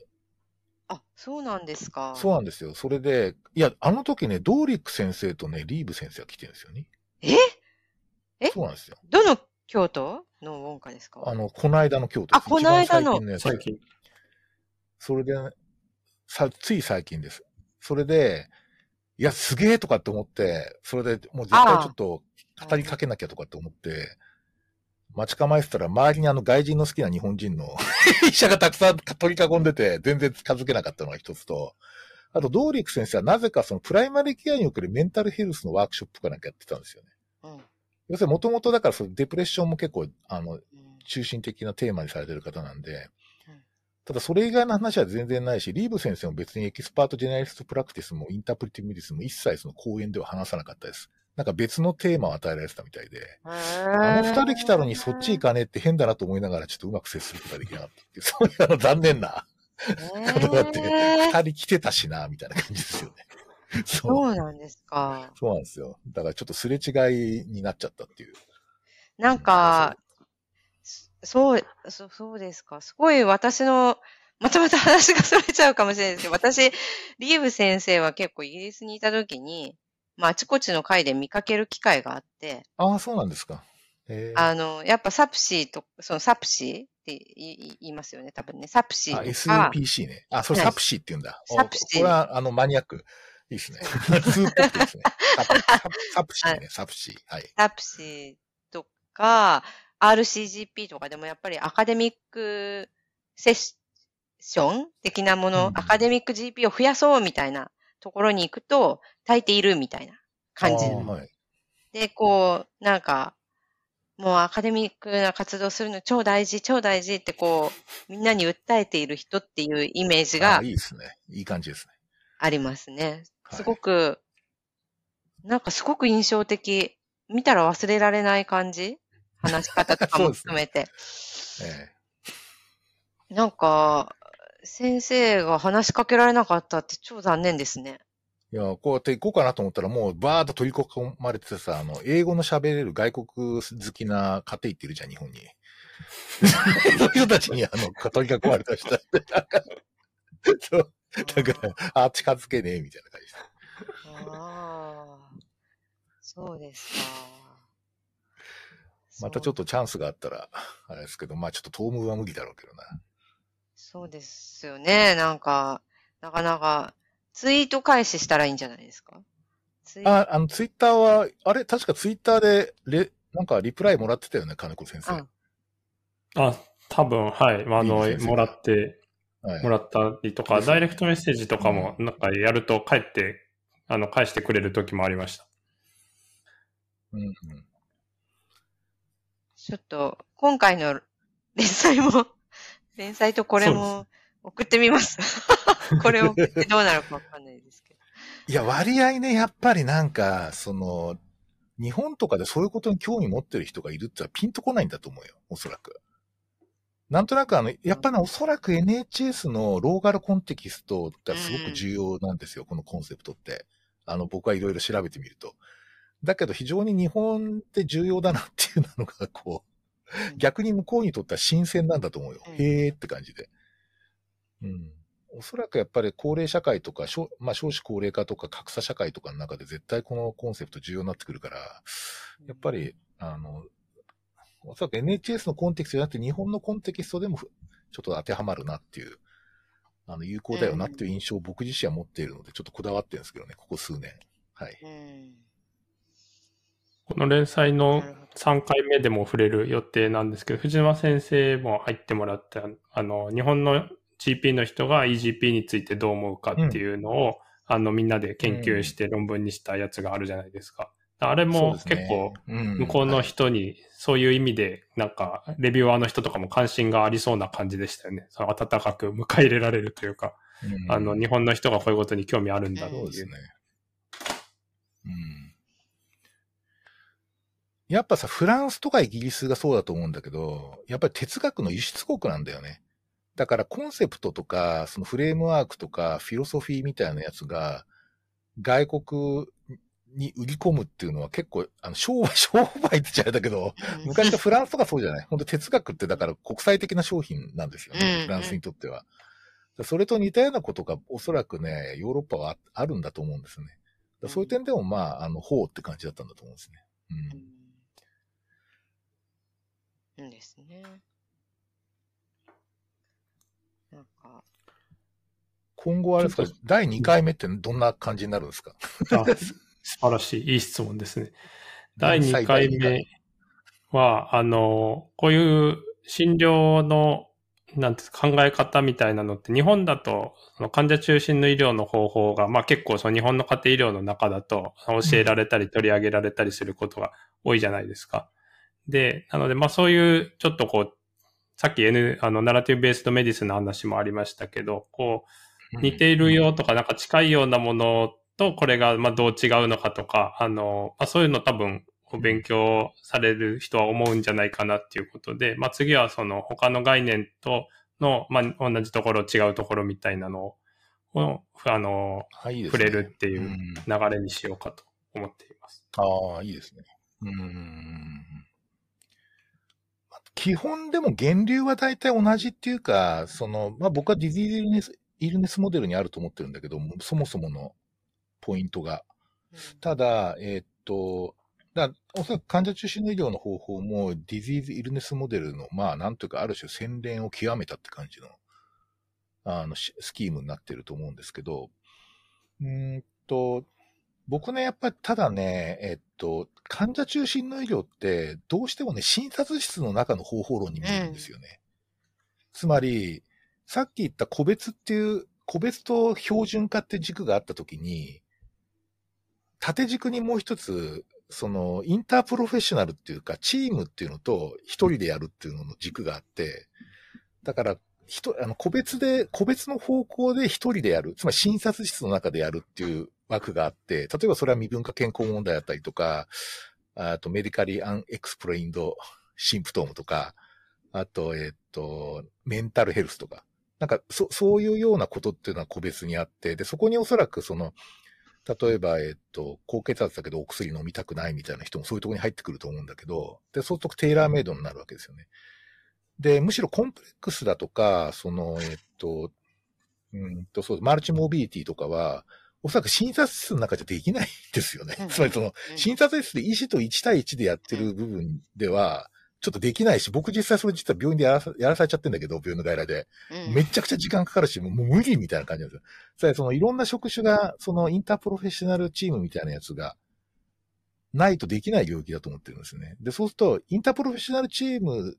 Speaker 2: あ、そうなんですか。
Speaker 3: そうなんですよ。それで、いや、あの時ね、ドーリック先生とね、リーブ先生が来てるんですよね。
Speaker 2: え？え？
Speaker 3: そうなんですよ。
Speaker 2: どの京都のウォンカですか？
Speaker 3: あの、この間の京都です。
Speaker 2: あこの間の
Speaker 3: 最近。それで、さ、つい最近です。それで、いや、すげえとかって思って、それでもう絶対ちょっと語りかけなきゃとかって思って、待ち構えてたら周りにあの外人の好きな日本人の [laughs] 医者がたくさん取り囲んでて、全然近づけなかったのが一つと、あと、ドーリック先生はなぜかそのプライマリーケアにおけるメンタルヘルスのワークショップかなんかやってたんですよね。
Speaker 2: うん
Speaker 3: 要するにもともとだからその depression も結構、あの、
Speaker 2: うん。
Speaker 3: 中心的なテーマにされてる方なんで
Speaker 2: うん、
Speaker 3: ただそれ以外の話は全然ないし、リーブ先生も別に expert generalist practice も interpretive medicine も一切その講演では話さなかったです。なんか別のテーマを与えられてたみたいで、あの二人来たのにそっち行かねえって変だなと思いながらちょっとうまく接することができなかったっていう、そういうあの残念なことがあって、[laughs] 二人来てたしな、みたいな感じですよね。そ。
Speaker 2: そううなんですか。
Speaker 3: そうなんですよ。だからちょっとすれ違いになっちゃったっていう。
Speaker 2: なんか、そう、そそうですか。すごい私の、またまた話がそれちゃうかもしれないですけど、私、リーブ先生は結構イギリスにいた時に、まあ、あちこちの会で見かける機会があって、
Speaker 3: ああ、そうなんですか。えー、
Speaker 2: あの、やっぱサプシーと、そのサプシーって言い言いますよね、多分ね。サプシー
Speaker 3: あ、
Speaker 2: とか、
Speaker 3: SAPC ね。あ、それ
Speaker 2: はい
Speaker 3: サプシーって言うんだ。
Speaker 2: サプシー
Speaker 3: おこれは、あの、マニアック。いいですね。[laughs] 通っぽくてですね。サプシーね、サプシー。はい。
Speaker 2: サプシーとか、RCGP とかでもやっぱりアカデミックセッション的なもの、
Speaker 3: うん
Speaker 2: アカデミック GP を増やそうみたいなところに行くと、大抵いるみたいな感じ
Speaker 3: はい。
Speaker 2: で、こう、なんか、もうアカデミックな活動するの超大事、超大事ってこう、みんなに訴えている人っていうイメージが
Speaker 3: いいですね。いい感じですね。
Speaker 2: ありますね。
Speaker 3: はい
Speaker 2: すごく、なんかすごく印象的。見たら忘れられない感じ？話し方とかも含めて。
Speaker 3: え
Speaker 2: なんか、先生が話しかけられなかったって超残念ですね。
Speaker 3: えいや、こうやって行こうかなと思ったら、もうバーッと取り囲まれててさ、あの、英語の喋れる外国好きな家庭っているじゃん、日本に。[laughs] [laughs] そういう人たちに、あの、取り囲まれた人そう、[laughs] だから、あ、近づけねえ、みたいな感じで。
Speaker 2: ああ、そうですか。[laughs]
Speaker 3: またちょっとチャンスがあったら、あれですけど、まあちょっと当分は無理だろうけどな。
Speaker 2: そうですよね。なんか、なかなか、ツイート開始したらいいんじゃないですか？ツイー
Speaker 3: あ、あの、ツイッターは、あれ、確かツイッターで、レ、なんかリプライもらってたよね、金子先生。
Speaker 2: あ
Speaker 1: あ、多分、はい。あのもらって、
Speaker 3: はい
Speaker 1: もらったりとか、ダイレクトメッセージとかも、なんかやると帰って、あの、返してくれる時もありました。
Speaker 3: うんうん。
Speaker 2: ちょっと、今回の連載も、[laughs] 連載とこれも送ってみます。[laughs] これを送ってどうなるかわかんないですけど。
Speaker 3: いや、割合ね、やっぱりなんか、その、日本とかでそういうことに興味持ってる人がいるってのはピンとこないんだと思うよ、おそらく。なんとなくあの、やっぱりおそらく NHS のローガルコンテキストがすごく重要なんですよ、このコンセプトって。あの、僕はいろいろ調べてみると。だけど非常に日本って重要だなっていうのが、こう、逆に向こうにとっては新鮮なんだと思うよ。
Speaker 2: うん
Speaker 3: へーって感じで。うん。おそらくやっぱり高齢社会とか、少まあ、少子高齢化とか格差社会とかの中で絶対このコンセプト重要になってくるから、やっぱり、あの、おそらく NHS のコンテキストじゃなくて日本のコンテキストでもちょっと当てはまるなっていう、あの、有効だよなっていう印象を僕自身は持っているので、ちょっとこだわってるんですけどね、ここ数年。はい。
Speaker 1: この連載の3回目でも触れる予定なんですけど、藤間先生も入ってもらって、あの、日本の GP の人が EGP についてどう思うかっていうのを、あの、みんなで研究して論文にしたやつがあるじゃないですか。あれも結構、
Speaker 3: うん
Speaker 1: 向こうの
Speaker 3: はい
Speaker 1: 人にそういう意味で、なんか、レビュアーの人とかも関心がありそうな感じでしたよね。その温かく迎え入れられるというか、
Speaker 3: うん
Speaker 1: あの、日本の人がこういうことに興味あるんだっていう。
Speaker 3: そうですね。うん。やっぱさ、フランスとかイギリスがそうだと思うんだけど、やっぱり哲学の輸出国なんだよね。だからコンセプトとか、そのフレームワークとか、フィロソフィーみたいなやつが、外国に売り込むっていうのは結構、あの、商売、[laughs] 商売って言っちゃうんだけど、昔のフランスとかそうじゃない本当哲学ってだから国際的な商品なんですよ
Speaker 2: うん
Speaker 3: ね。フランスにとっては。それと似たようなことがおそらくね、ヨーロッパはああるんだと思うんですね。そういう点でもまあ、あの、法って感じだったんだと思うんですね。うん。
Speaker 2: うん。うんですね。なんか、
Speaker 3: 今後はあれですか？第2回目ってどんな感じになるんですか？
Speaker 1: あ素晴らしい。いい質問ですね。第2回目は、あの、こういう診療の、なんて考え方みたいなのって、日本だと、その患者中心の医療の方法が、まあ結構その日本の家庭医療の中だと教えられたり取り上げられたりすることが多いじゃないですか。で、なのでまあそういうちょっとこう、さっき N、あの、ナラティブベースドメディスの話もありましたけど、こう、似ているよとか、なんか近いようなものと、これがまあどう違うのかとか、あの、まあ、そういうの多分、お勉強される人は思うんじゃないかなっていうことで、まあ、次はその他の概念との、まあ、同じところ、違うところみたいなのを、あの、
Speaker 3: はい、ね。
Speaker 1: 触れるっていう
Speaker 3: うん
Speaker 1: 流れにしようかと思っています。
Speaker 3: ああ、いいですね。うん。基本でも源流は大体同じっていうか、その、まあ僕はディズニーイルネス、モデルにあると思ってるんだけども、そもそものポイントが。ただ、えーっと、だおそらく患者中心の医療の方法もディジーズ・イルネスモデルの、まあなんというかある種洗練を極めたって感じの、あの、しスキームになってると思うんですけど、うーんと、僕ね、やっぱりただね、えっと、患者中心の医療って、どうしてもね、診察室の中の方法論に見えるんですよね。つまり、さっき言った個別っていう、個別と標準化って軸があったときに、縦軸にもう一つ、その、インタープロフェッショナルっていうか、チームっていうのと、一人でやるっていうのの軸があって、だから、人、あの、個別で、個別の方向で一人でやる。つまり診察室の中でやるっていう枠があって、例えばそれは未分化健康問題だったりとか、あとメディカリアンエクスプレインドシンプトームとか、あと、えっと、メンタルヘルスとか。なんか、そ、そういうようなことっていうのは個別にあって、で、そこにおそらくその、例えば、えっと、高血圧だけどお薬飲みたくないみたいな人もそういうところに入ってくると思うんだけど、で、そうするとテイラーメイドになるわけですよね。で、むしろコンプレックスだとか、その、えっと、うんと、そう、マルチモビリティとかは、おそらく診察室の中じゃできないんですよね
Speaker 2: うん。
Speaker 3: つまりその、
Speaker 2: うん
Speaker 3: 診察室で医師と1対1でやってる部分では、ちょっとできないし、僕実際それ実は病院でやらさやらされちゃってんだけど、病院の外来で。
Speaker 2: うん
Speaker 3: めちゃくちゃ時間かかるし、もう無理みたいな感じなんですよ。それそのいろんな職種が、そのインタープロフェッショナルチームみたいなやつが、ないとできない領域だと思ってるんですよね。で、そうすると、インタープロフェッショナルチーム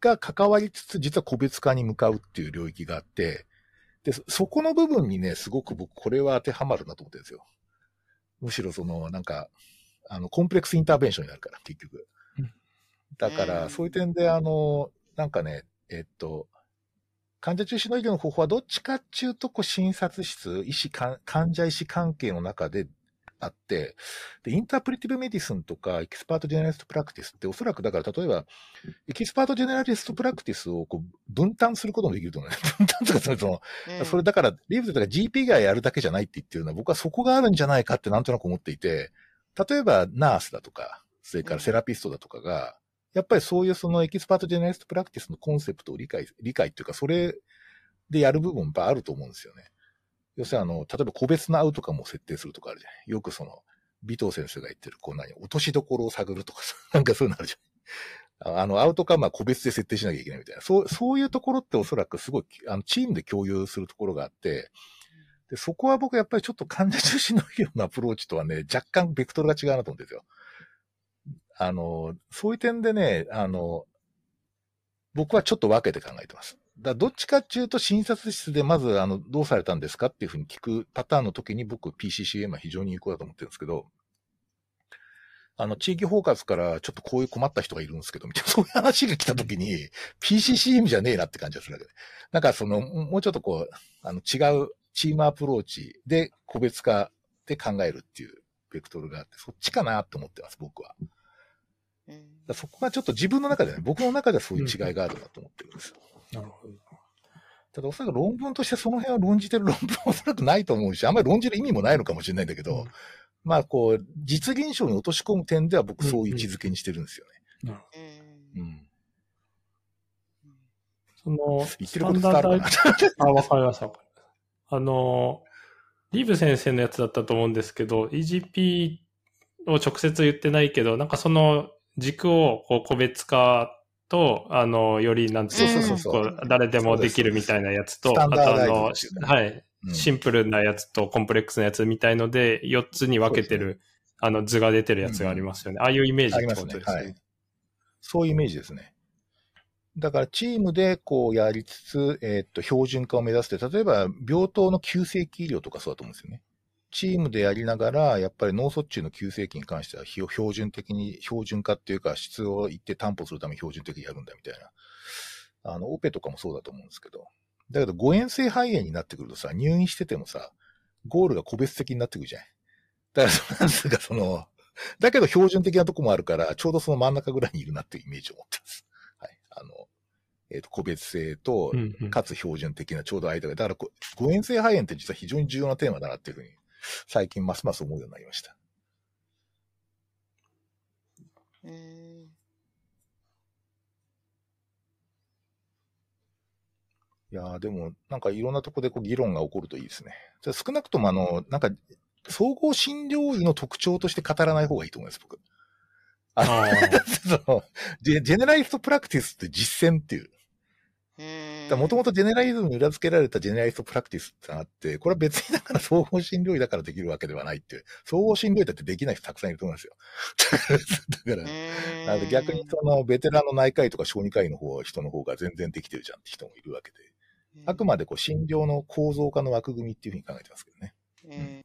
Speaker 3: が関わりつつ、実は個別化に向かうっていう領域があって、で、そそこの部分にね、すごく僕、これは当てはまるなと思ってるんですよ。むしろその、なんか、あの、 complex intervention になるから、結局
Speaker 1: うん。
Speaker 3: だから、
Speaker 2: うん。
Speaker 3: そういう点で、あの、なんかね、えっと、患者中心の医療の方法はどっちかっていうと、こう、診察室、医師か、患者医師関係の中であって、で、 interpretive medicine とか、 expert generalist practice って、おそらくだから、例えば、 expert generalist practice をこう分担することもできると思う。ね。[laughs] 分担とか、その、その
Speaker 2: うん。
Speaker 3: それだから、リーブズとか GP がやるだけじゃないって言ってるのは、僕はそこがあるんじゃないかってなんとなく思っていて、例えば、ナースだとか、それからセラピストだとかが、やっぱりそういうその expert generalist practice のコンセプトを理解、理解っていうか、それでやる部分やっぱあると思うんですよね。要するにあの、例えば個別のアウトカムを設定するとかあるじゃない。よくその、尾藤先生が言ってる、こう何、落としどころを探るとかさ、[laughs] なんかそういうのあるじゃん。あの、アウトカムは個別で設定しなきゃいけないみたいな。そう、そういうところっておそらくすごい、あの、チームで共有するところがあって、で、そこは僕やっぱりちょっと患者中心のようなアプローチとはね、若干ベクトルが違うなと思うんですよ。あの、そういう点でね、あの、僕はちょっと分けて考えてます。だどっちかっていうと、診察室でまず、あの、どうされたんですかっていうふうに聞くパターンの時に僕、PCCM は非常に有効だと思ってるんですけど、あの、地域包括からちょっとこういう困った人がいるんですけど、みたいな、[laughs] そういう話が来た時に、PCCM じゃねえなって感じがするわけで。なんかその、もうちょっとこう、あの、違うチームアプローチで個別化で考えるっていうベクトルがあって、そっちかなと思ってます、僕は。そこがちょっと自分の中でね、僕の中ではそういう違いがあるなと思ってるんですよ。
Speaker 1: なるほど。
Speaker 3: ただおそらく論文としてその辺は論じてる論文はおそらくないと思うし、あんまり論じる意味もないのかもしれないんだけど、うん、まあこう、実現象に落とし込む点では僕そういう位置づけにしてるんですよね。うん、うん。
Speaker 1: その、
Speaker 3: 言ってること伝わるか
Speaker 1: な？[laughs] あ、わかりました。あの、リブ先生のやつだったと思うんですけど、EGP を直接言ってないけど、なんかその軸をこう個別化と、あの、より、なんつうか、誰でもできるみたいなやつと、あとあの、はい、シンプルなやつとコンプレックスなやつみたいので、4つに分けてる、あの図が出てるやつがありますよね。ああいうイメージってことですね。はい。
Speaker 3: そういうイメージですね。だからチームでこうやりつつ、えっ、と、標準化を目指して、例えば病棟の急性期医療とかそうだと思うんですよね。チームでやりながら、やっぱり脳卒中の急性期に関しては、標準的に、標準化っていうか、質を一定担保するために標準的にやるんだみたいな。あの、オペとかもそうだと思うんですけど。だけど、誤嚥性肺炎になってくるとさ、入院しててもさ、ゴールが個別的になってくるじゃん。だから、なんつうか、その、だけど標準的なとこもあるから、ちょうどその真ん中ぐらいにいるなっていうイメージを持ってます。はい。あの、えっ、ー、と、個別性と、かつ標準的なちょうど間が、だから、誤嚥性肺炎って実は非常に重要なテーマだなっていうふうに最近ますます思うようになりました。いやでも、なんかいろんなとこでこう議論が起こるといいですね。じゃ少なくともあの、なんか、総合診療医の特徴として語らない方がいいと思います、僕。あの、[laughs] generalist practice って実践っていう。もともと generalism に裏付けられた generalist practice ってあって、これは別にだから総合診療医だからできるわけではないっていう、総合診療医だってできない人たくさんいると思うんですよ。だから、逆にそのベテランの内科医とか小児科医の方人の方が全然できてるじゃんって人もいるわけで、あくまでこう診療の構造化の枠組みっていうふうに考えてますけどね。うん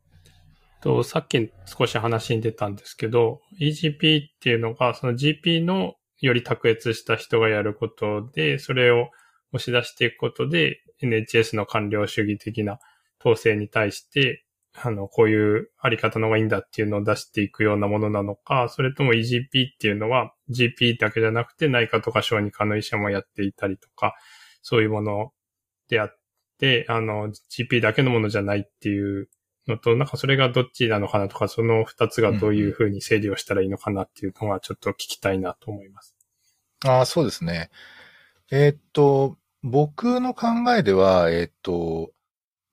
Speaker 1: と、さっき少し話に出たんですけど、EGP っていうのが、その GP のより卓越した人がやることで、それを押し出していくことで、NHS の官僚主義的な統制に対して、あの、こういうあり方の方がいいんだっていうのを出していくようなものなのか、それとも EGP っていうのは GP だけじゃなくて内科とか小児科の医者もやっていたりとか、そういうものであって、あの、GP だけのものじゃないっていうのと、なんかそれがどっちなのかなとか、その二つがどういうふうに整理をしたらいいのかなっていうのがちょっと聞きたいなと思います。
Speaker 3: ああ、そうですね。えー、っと、僕の考えでは、えっ、と、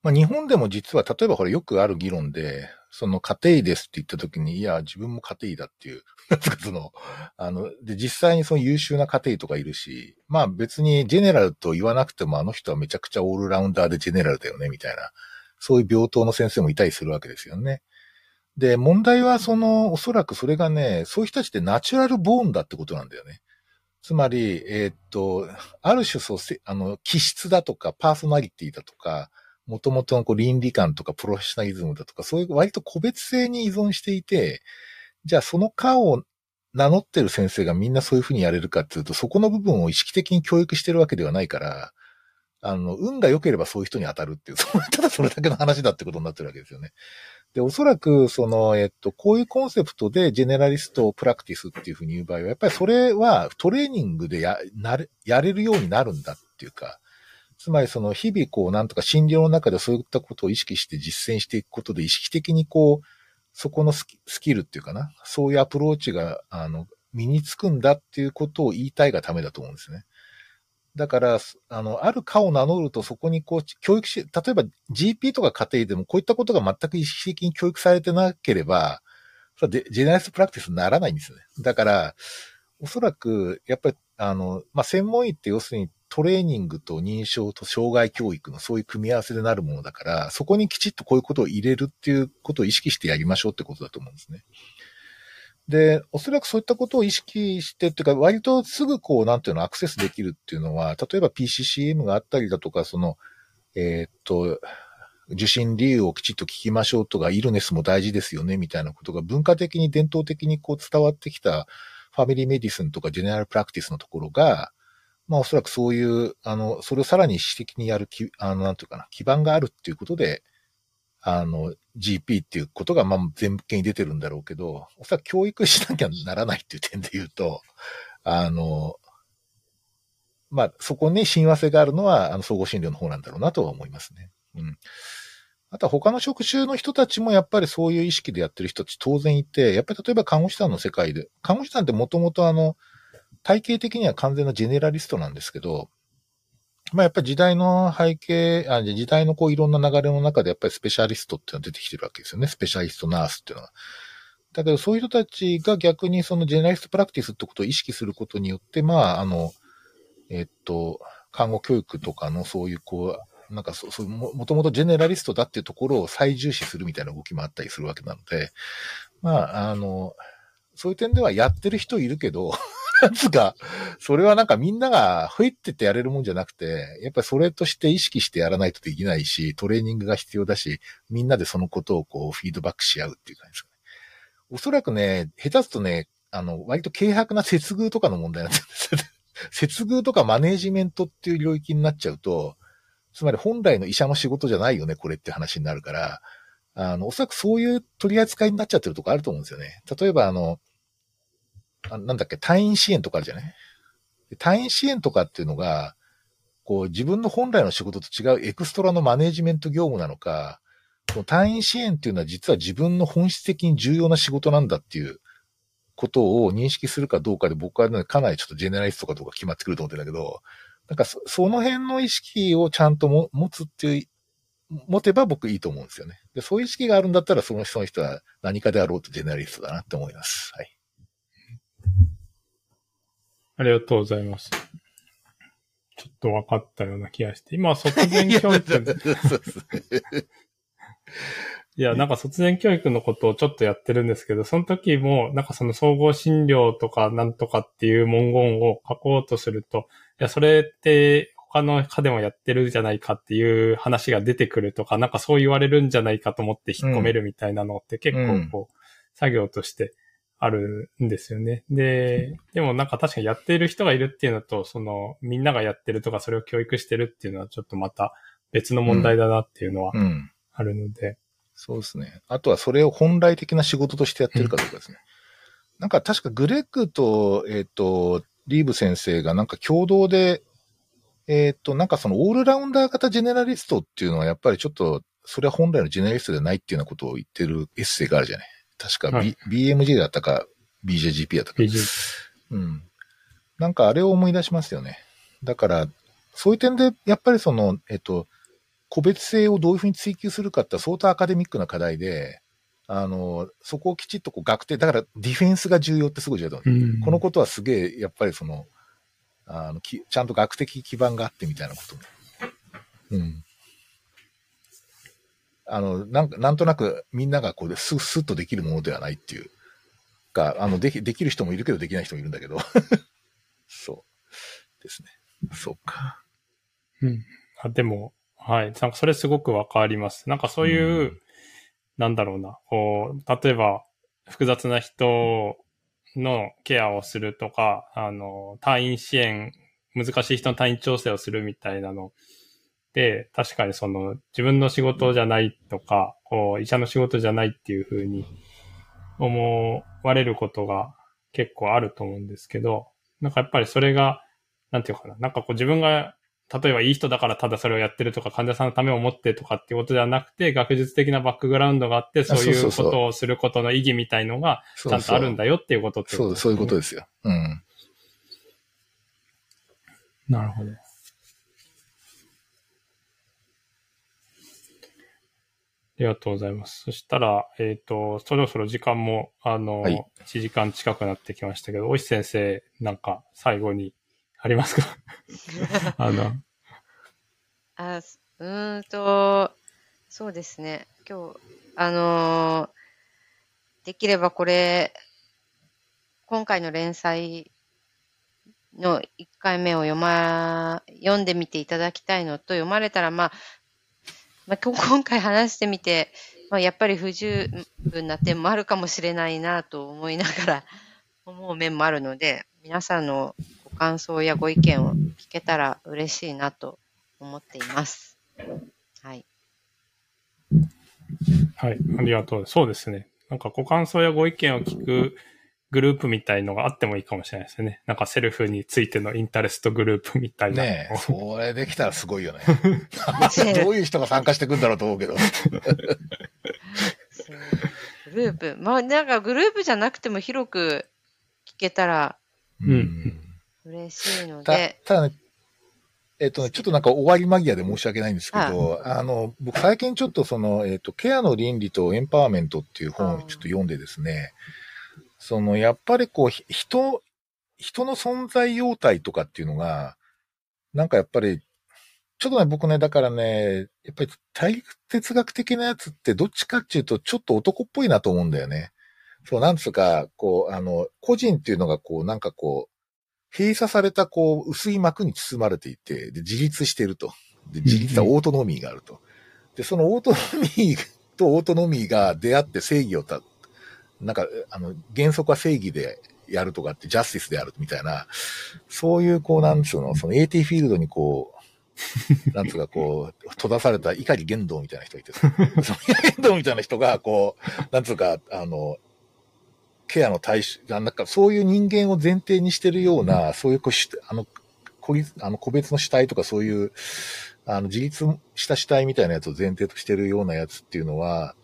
Speaker 3: まあ、日本でも実は、例えばこれよくある議論で、その家庭ですって言った時に、いや、自分も家庭だっていう、[laughs] その、あの、で、実際にその優秀な家庭とかいるし、まあ別にジェネラルと言わなくてもあの人はめちゃくちゃオールラウンダーでジェネラルだよね、みたいな、そういう病棟の先生もいたりするわけですよね。で、問題はその、おそらくそれがね、そういう人たちってナチュラルボーンだってことなんだよね。つまり、えー、っと、ある種そう、あの、気質だとか、パーソナリティだとか、もともとのこう倫理観とかプロフェッショナリズムだとか、そういう割と個別性に依存していて、じゃあその科を名乗ってる先生がみんなそういうふうにやれるかっていうと、そこの部分を意識的に教育してるわけではないから、あの、運が良ければそういう人に当たるっていう、[laughs] ただそれだけの話だってことになってるわけですよね。で、おそらく、その、えっと、こういうコンセプトでジェネラリストプラクティスっていうふうに言う場合は、やっぱりそれはトレーニングでや、なれ、やれるようになるんだっていうか、つまりその日々こうなんとか診療の中でそういったことを意識して実践していくことで意識的にこう、そこのスキルっていうかな、そういうアプローチが、あの、身につくんだっていうことを言いたいがためだと思うんですね。だから、あの、ある科を名乗るとそこにこう、教育し、例えば GP とか家庭でもこういったことが全く意識的に教育されてなければ、それ generalist practice にならないんですよね。だから、おそらく、やっぱり、あの、まあ、専門医って要するにトレーニングと認証と生涯教育のそういう組み合わせでなるものだから、そこにきちっとこういうことを入れるっていうことを意識してやりましょうってことだと思うんですね。で、おそらくそういったことを意識してっていうか、割とすぐこう、なんていうの、アクセスできるっていうのは、例えば PCCM があったりだとか、その、えー、っと、受信理由をきちっと聞きましょうとか、 illness も大事ですよね、みたいなことが文化的に伝統的にこう伝わってきた family medicine とか general practice のところが、まあおそらくそういう、あの、それをさらに指摘にやる、あの、なんていうかな、基盤があるっていうことで、あの、GP っていうことが、まあ、全件に出てるんだろうけど、おそらく教育しなきゃならないっていう点で言うと、あの、まあ、そこに親和性があるのは、あの、総合診療の方なんだろうなとは思いますね。うん。あとは他の職種の人たちもやっぱりそういう意識でやってる人たち当然いて、やっぱり例えば看護師さんの世界で、看護師さんってもともとあの、体系的には完全なジェネラリストなんですけど、まあやっぱり時代の背景、あ時代のこういろんな流れの中でやっぱりスペシャリストっていうのが出てきてるわけですよね。 specialist nurse っていうのは。だけどそういう人たちが逆にその generalist practice ってことを意識することによって、まああの、えっと、看護教育とかのそういうこう、なんかそう、そうも、もともとジェネラリストだっていうところを再重視するみたいな動きもあったりするわけなので、まあ、あの、そういう点ではやってる人いるけど、つか、それはなんかみんながふいっててやれるもんじゃなくて、やっぱりそれとして意識してやらないとできないし、トレーニングが必要だし、みんなでそのことをこうフィードバックし合うっていう感じですかね。おそらくね、下手すとね、あの、割と軽薄な接遇とかの問題なんですよ。[laughs] 接遇とかマネージメントっていう領域になっちゃうと、つまり本来の医者の仕事じゃないよね、これって話になるから、あの、おそらくそういう取り扱いになっちゃってるとこあると思うんですよね。例えばあの、あなんだっけ、退院支援とかあるじゃない？退院支援とかっていうのが、こう自分の本来の仕事と違うエクストラのマネジメント業務なのか、この退院支援っていうのは実は自分の本質的に重要な仕事なんだっていうことを認識するかどうかで僕はね、かなりちょっとジェネラリストとかどうか決まってくると思ってんだけど、なんかそその辺の意識をちゃんとも持つっていう、持てば僕いいと思うんですよね。でそういう意識があるんだったらその人の人は何かであろうとジェネラリストだなって思います。はい。
Speaker 1: ありがとうございます。ちょっと分かったような気がして。今、卒前教育。[laughs] いや、なんか卒前教育のことをちょっとやってるんですけど、その時も、なんかその総合診療とかなんとかっていう文言を書こうとすると、いや、それって他の科でもやってるじゃないかっていう話が出てくるとか、なんかそう言われるんじゃないかと思って引っ込めるみたいなのって結構こう、作業としてあるんですよね。で、でもなんか確かにやっている人がいるっていうのと、そのみんながやってるとかそれを教育してるっていうのはちょっとまた別の問題だなっていうのはあるので。うんうん、
Speaker 3: そうですね。あとはそれを本来的な仕事としてやってるかどうかですね。うん、なんか確かグレッグと、えっ、ー、と、リーブ先生がなんか共同で、えっ、ー、と、なんかそのオールラウンダー型ジェネラリストっていうのはやっぱりちょっと、それは本来のジェネラリストではないっていうようなことを言ってるエッセイがあるじゃない。確か、B はい、BMG だったか、BJGP だったか。うん。なんかあれを思い出しますよね。だから、そういう点で、やっぱりその、えっと、個別性をどういうふうに追求するかって相当アカデミックな課題で、あの、そこをきちっとこう学定、だからディフェンスが重要ってすごい重要だと思う。このことはすげえ、やっぱりその、あのき、ちゃんと学的基盤があってみたいなこと。うん。あの、なんか、なんとなくみんながこうでスッスッとできるものではないっていうか、あの、でき、できる人もいるけどできない人もいるんだけど。[laughs] そうですね。そうか。
Speaker 1: うん。あ、でも、はい。なんかそれすごくわかります。なんかそういう、うん、なんだろうな、こう、例えば、複雑な人のケアをするとか、あの、退院支援、難しい人の退院調整をするみたいなの、で、確かにその自分の仕事じゃないとか、こう医者の仕事じゃないっていうふうに思われることが結構あると思うんですけど、なんかやっぱりそれが、なんていうかな、なんかこう自分が例えばいい人だからただそれをやってるとか、患者さんのためを思ってとかっていうことではなくて、学術的なバックグラウンドがあって、そういうこ
Speaker 3: そうそうそう
Speaker 1: とをすることの意義みたいのが、ちゃんとあるんだよっていうことって
Speaker 3: そう、そういうこと
Speaker 1: で
Speaker 3: ですよ。うん。
Speaker 1: す。なるほど。りがとうございます。そしたら、えっ、と、そろそろ時間も、あの、
Speaker 3: はい
Speaker 1: 1時間近くなってきましたけど、大石先生、なんか、最後に、ありますか？[laughs] あの、
Speaker 2: あ、すうーんと、そうですね。今日、あのーできればこれ、今回の連載の1回目を読ま、読んでみていただきたいのと、読まれたら、まあ、まあ、今日 [laughs] 今回話してみて、まあ、やっぱり不十分な点もあるかもしれないなと思いながら [laughs] 思う面もあるので、皆さんのご感想やご意見を聞けたら嬉しいなと思っています。はい。
Speaker 1: はい、ありがとう。そうですね。なんかご感想やご意見を聞くグループみたいのがあってもいいかもしれないですね。なんかセルフについての interest group みたいな。
Speaker 3: ねえ、[laughs] それできたらすごいよね。[laughs] どういう人が参加してくんだろうと思うけど。
Speaker 2: グループ。まあ、なんかグループじゃなくても広く聞けたら
Speaker 1: うん
Speaker 2: 嬉しいの
Speaker 3: た
Speaker 2: で、
Speaker 3: ただね、えっとね、ちょっとなんか終わり間際で申し訳ないんですけど、あの、僕最近ちょっとその、えっと、ケアの倫理とエンパワーメントっていう本をちょっと読んでですね、その、やっぱりこう、ひ人、人の存在様態とかっていうのが、なんかやっぱり、ちょっとね、僕ね、だからね、やっぱり体哲学的なやつってどっちかっていうと、ちょっと男っぽいなと思うんだよね。そう、なんつうか、こう、あの、個人っていうのがこう、なんかこう、閉鎖されたこう、薄い膜に包まれていて、で、自立していると。で、自立したオートノミーがあると。で、そのオートノミーとオートノミーが出会って正義をた、なんか、あの、原則は正義でやるとかって、ジャスティスであるみたいな、そういう、こう、なんつうの、その AT フィールドにこう、[laughs] なんつうか、こう、閉ざされた怒り言動みたいな人がいて、[laughs] その怒り言動みたいな人が、こう、なんつうか、あの、ケアの対象、なんかそういう人間を前提にしてるような、そういうこう主あの、あの個別の主体とかそういう、あの、自立した主体みたいなやつを前提としてるようなやつっていうのは、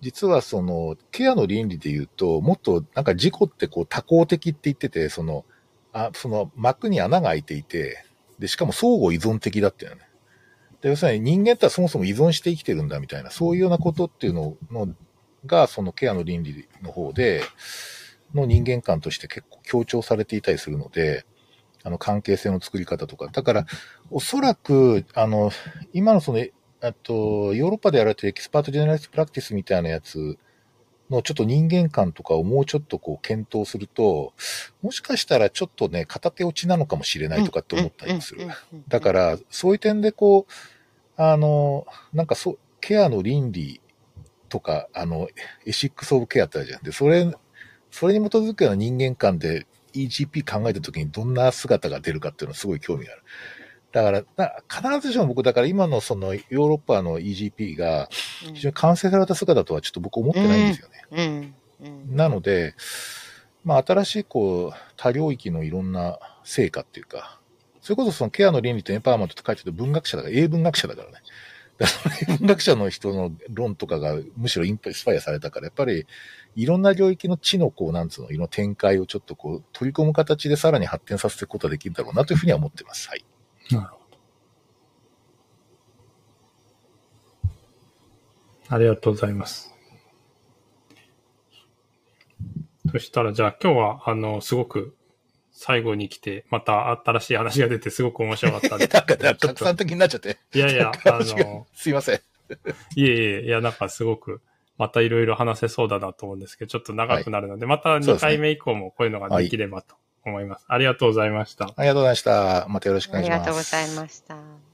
Speaker 3: 実はその、ケアの倫理で言うと、もっとなんか事故ってこう多項的って言ってて、その、あ、その膜に穴が開いていて、で、しかも相互依存的だっていうのね。で、要するに人間ってはそもそも依存して生きてるんだみたいな、そういうようなことっていうののが、そのケアの倫理の方で、の人間観として結構強調されていたりするので、あの関係性の作り方とか。だから、おそらく、あの、今のその、あと、ヨーロッパでやられてる expert generalist practice みたいなやつのちょっと人間観とかをもうちょっとこう検討すると、もしかしたらちょっとね、片手落ちなのかもしれないとかって思ったりする。だから、そういう点でこう、あの、なんかそう、ケアの倫理とか、あの、 ethics of care ってあるじゃん。で、それ、それに基づくような人間観で EGP 考えたときにどんな姿が出るかっていうのはすごい興味がある。だから、だ必ずしも僕、だから今のそのヨーロッパの EGP が非常に完成された姿とはちょっと僕思ってないんですよね。
Speaker 2: うん。うん。
Speaker 3: なので、まあ、新しい、こう、多領域のいろんな成果っていうか、それこそそのケアの倫理とエンパワーマントって書いてる文学者だから、英文学者だからね。だから英文学者の人の論とかがむしろインスパイアされたから、やっぱりいろんな領域の知のこう、なんつうの、いろんな展開をちょっとこう、取り込む形でさらに発展させていくことができるだろうなというふうには思ってます。はい。
Speaker 1: なるほど。ありがとうございます。そしたら、じゃあ今日は、あの、すごく最後に来て、また新しい話が出てすごく面白かったんで。[laughs]
Speaker 3: なんか、
Speaker 1: ちょっと
Speaker 3: 拡散的になっちゃって。
Speaker 1: いやいや、あの、[laughs]
Speaker 3: すいません。
Speaker 1: いえいえ、いや、なんかすごく、またいろいろ話せそうだなと思うんですけど、ちょっと長くなるので、また2
Speaker 3: そうですね
Speaker 1: 回目以降もこういうのができればと思います。ありがとうございました。
Speaker 3: ありがとうございました。またよろしくお
Speaker 2: あ
Speaker 3: 願いします。
Speaker 2: りがとうございました。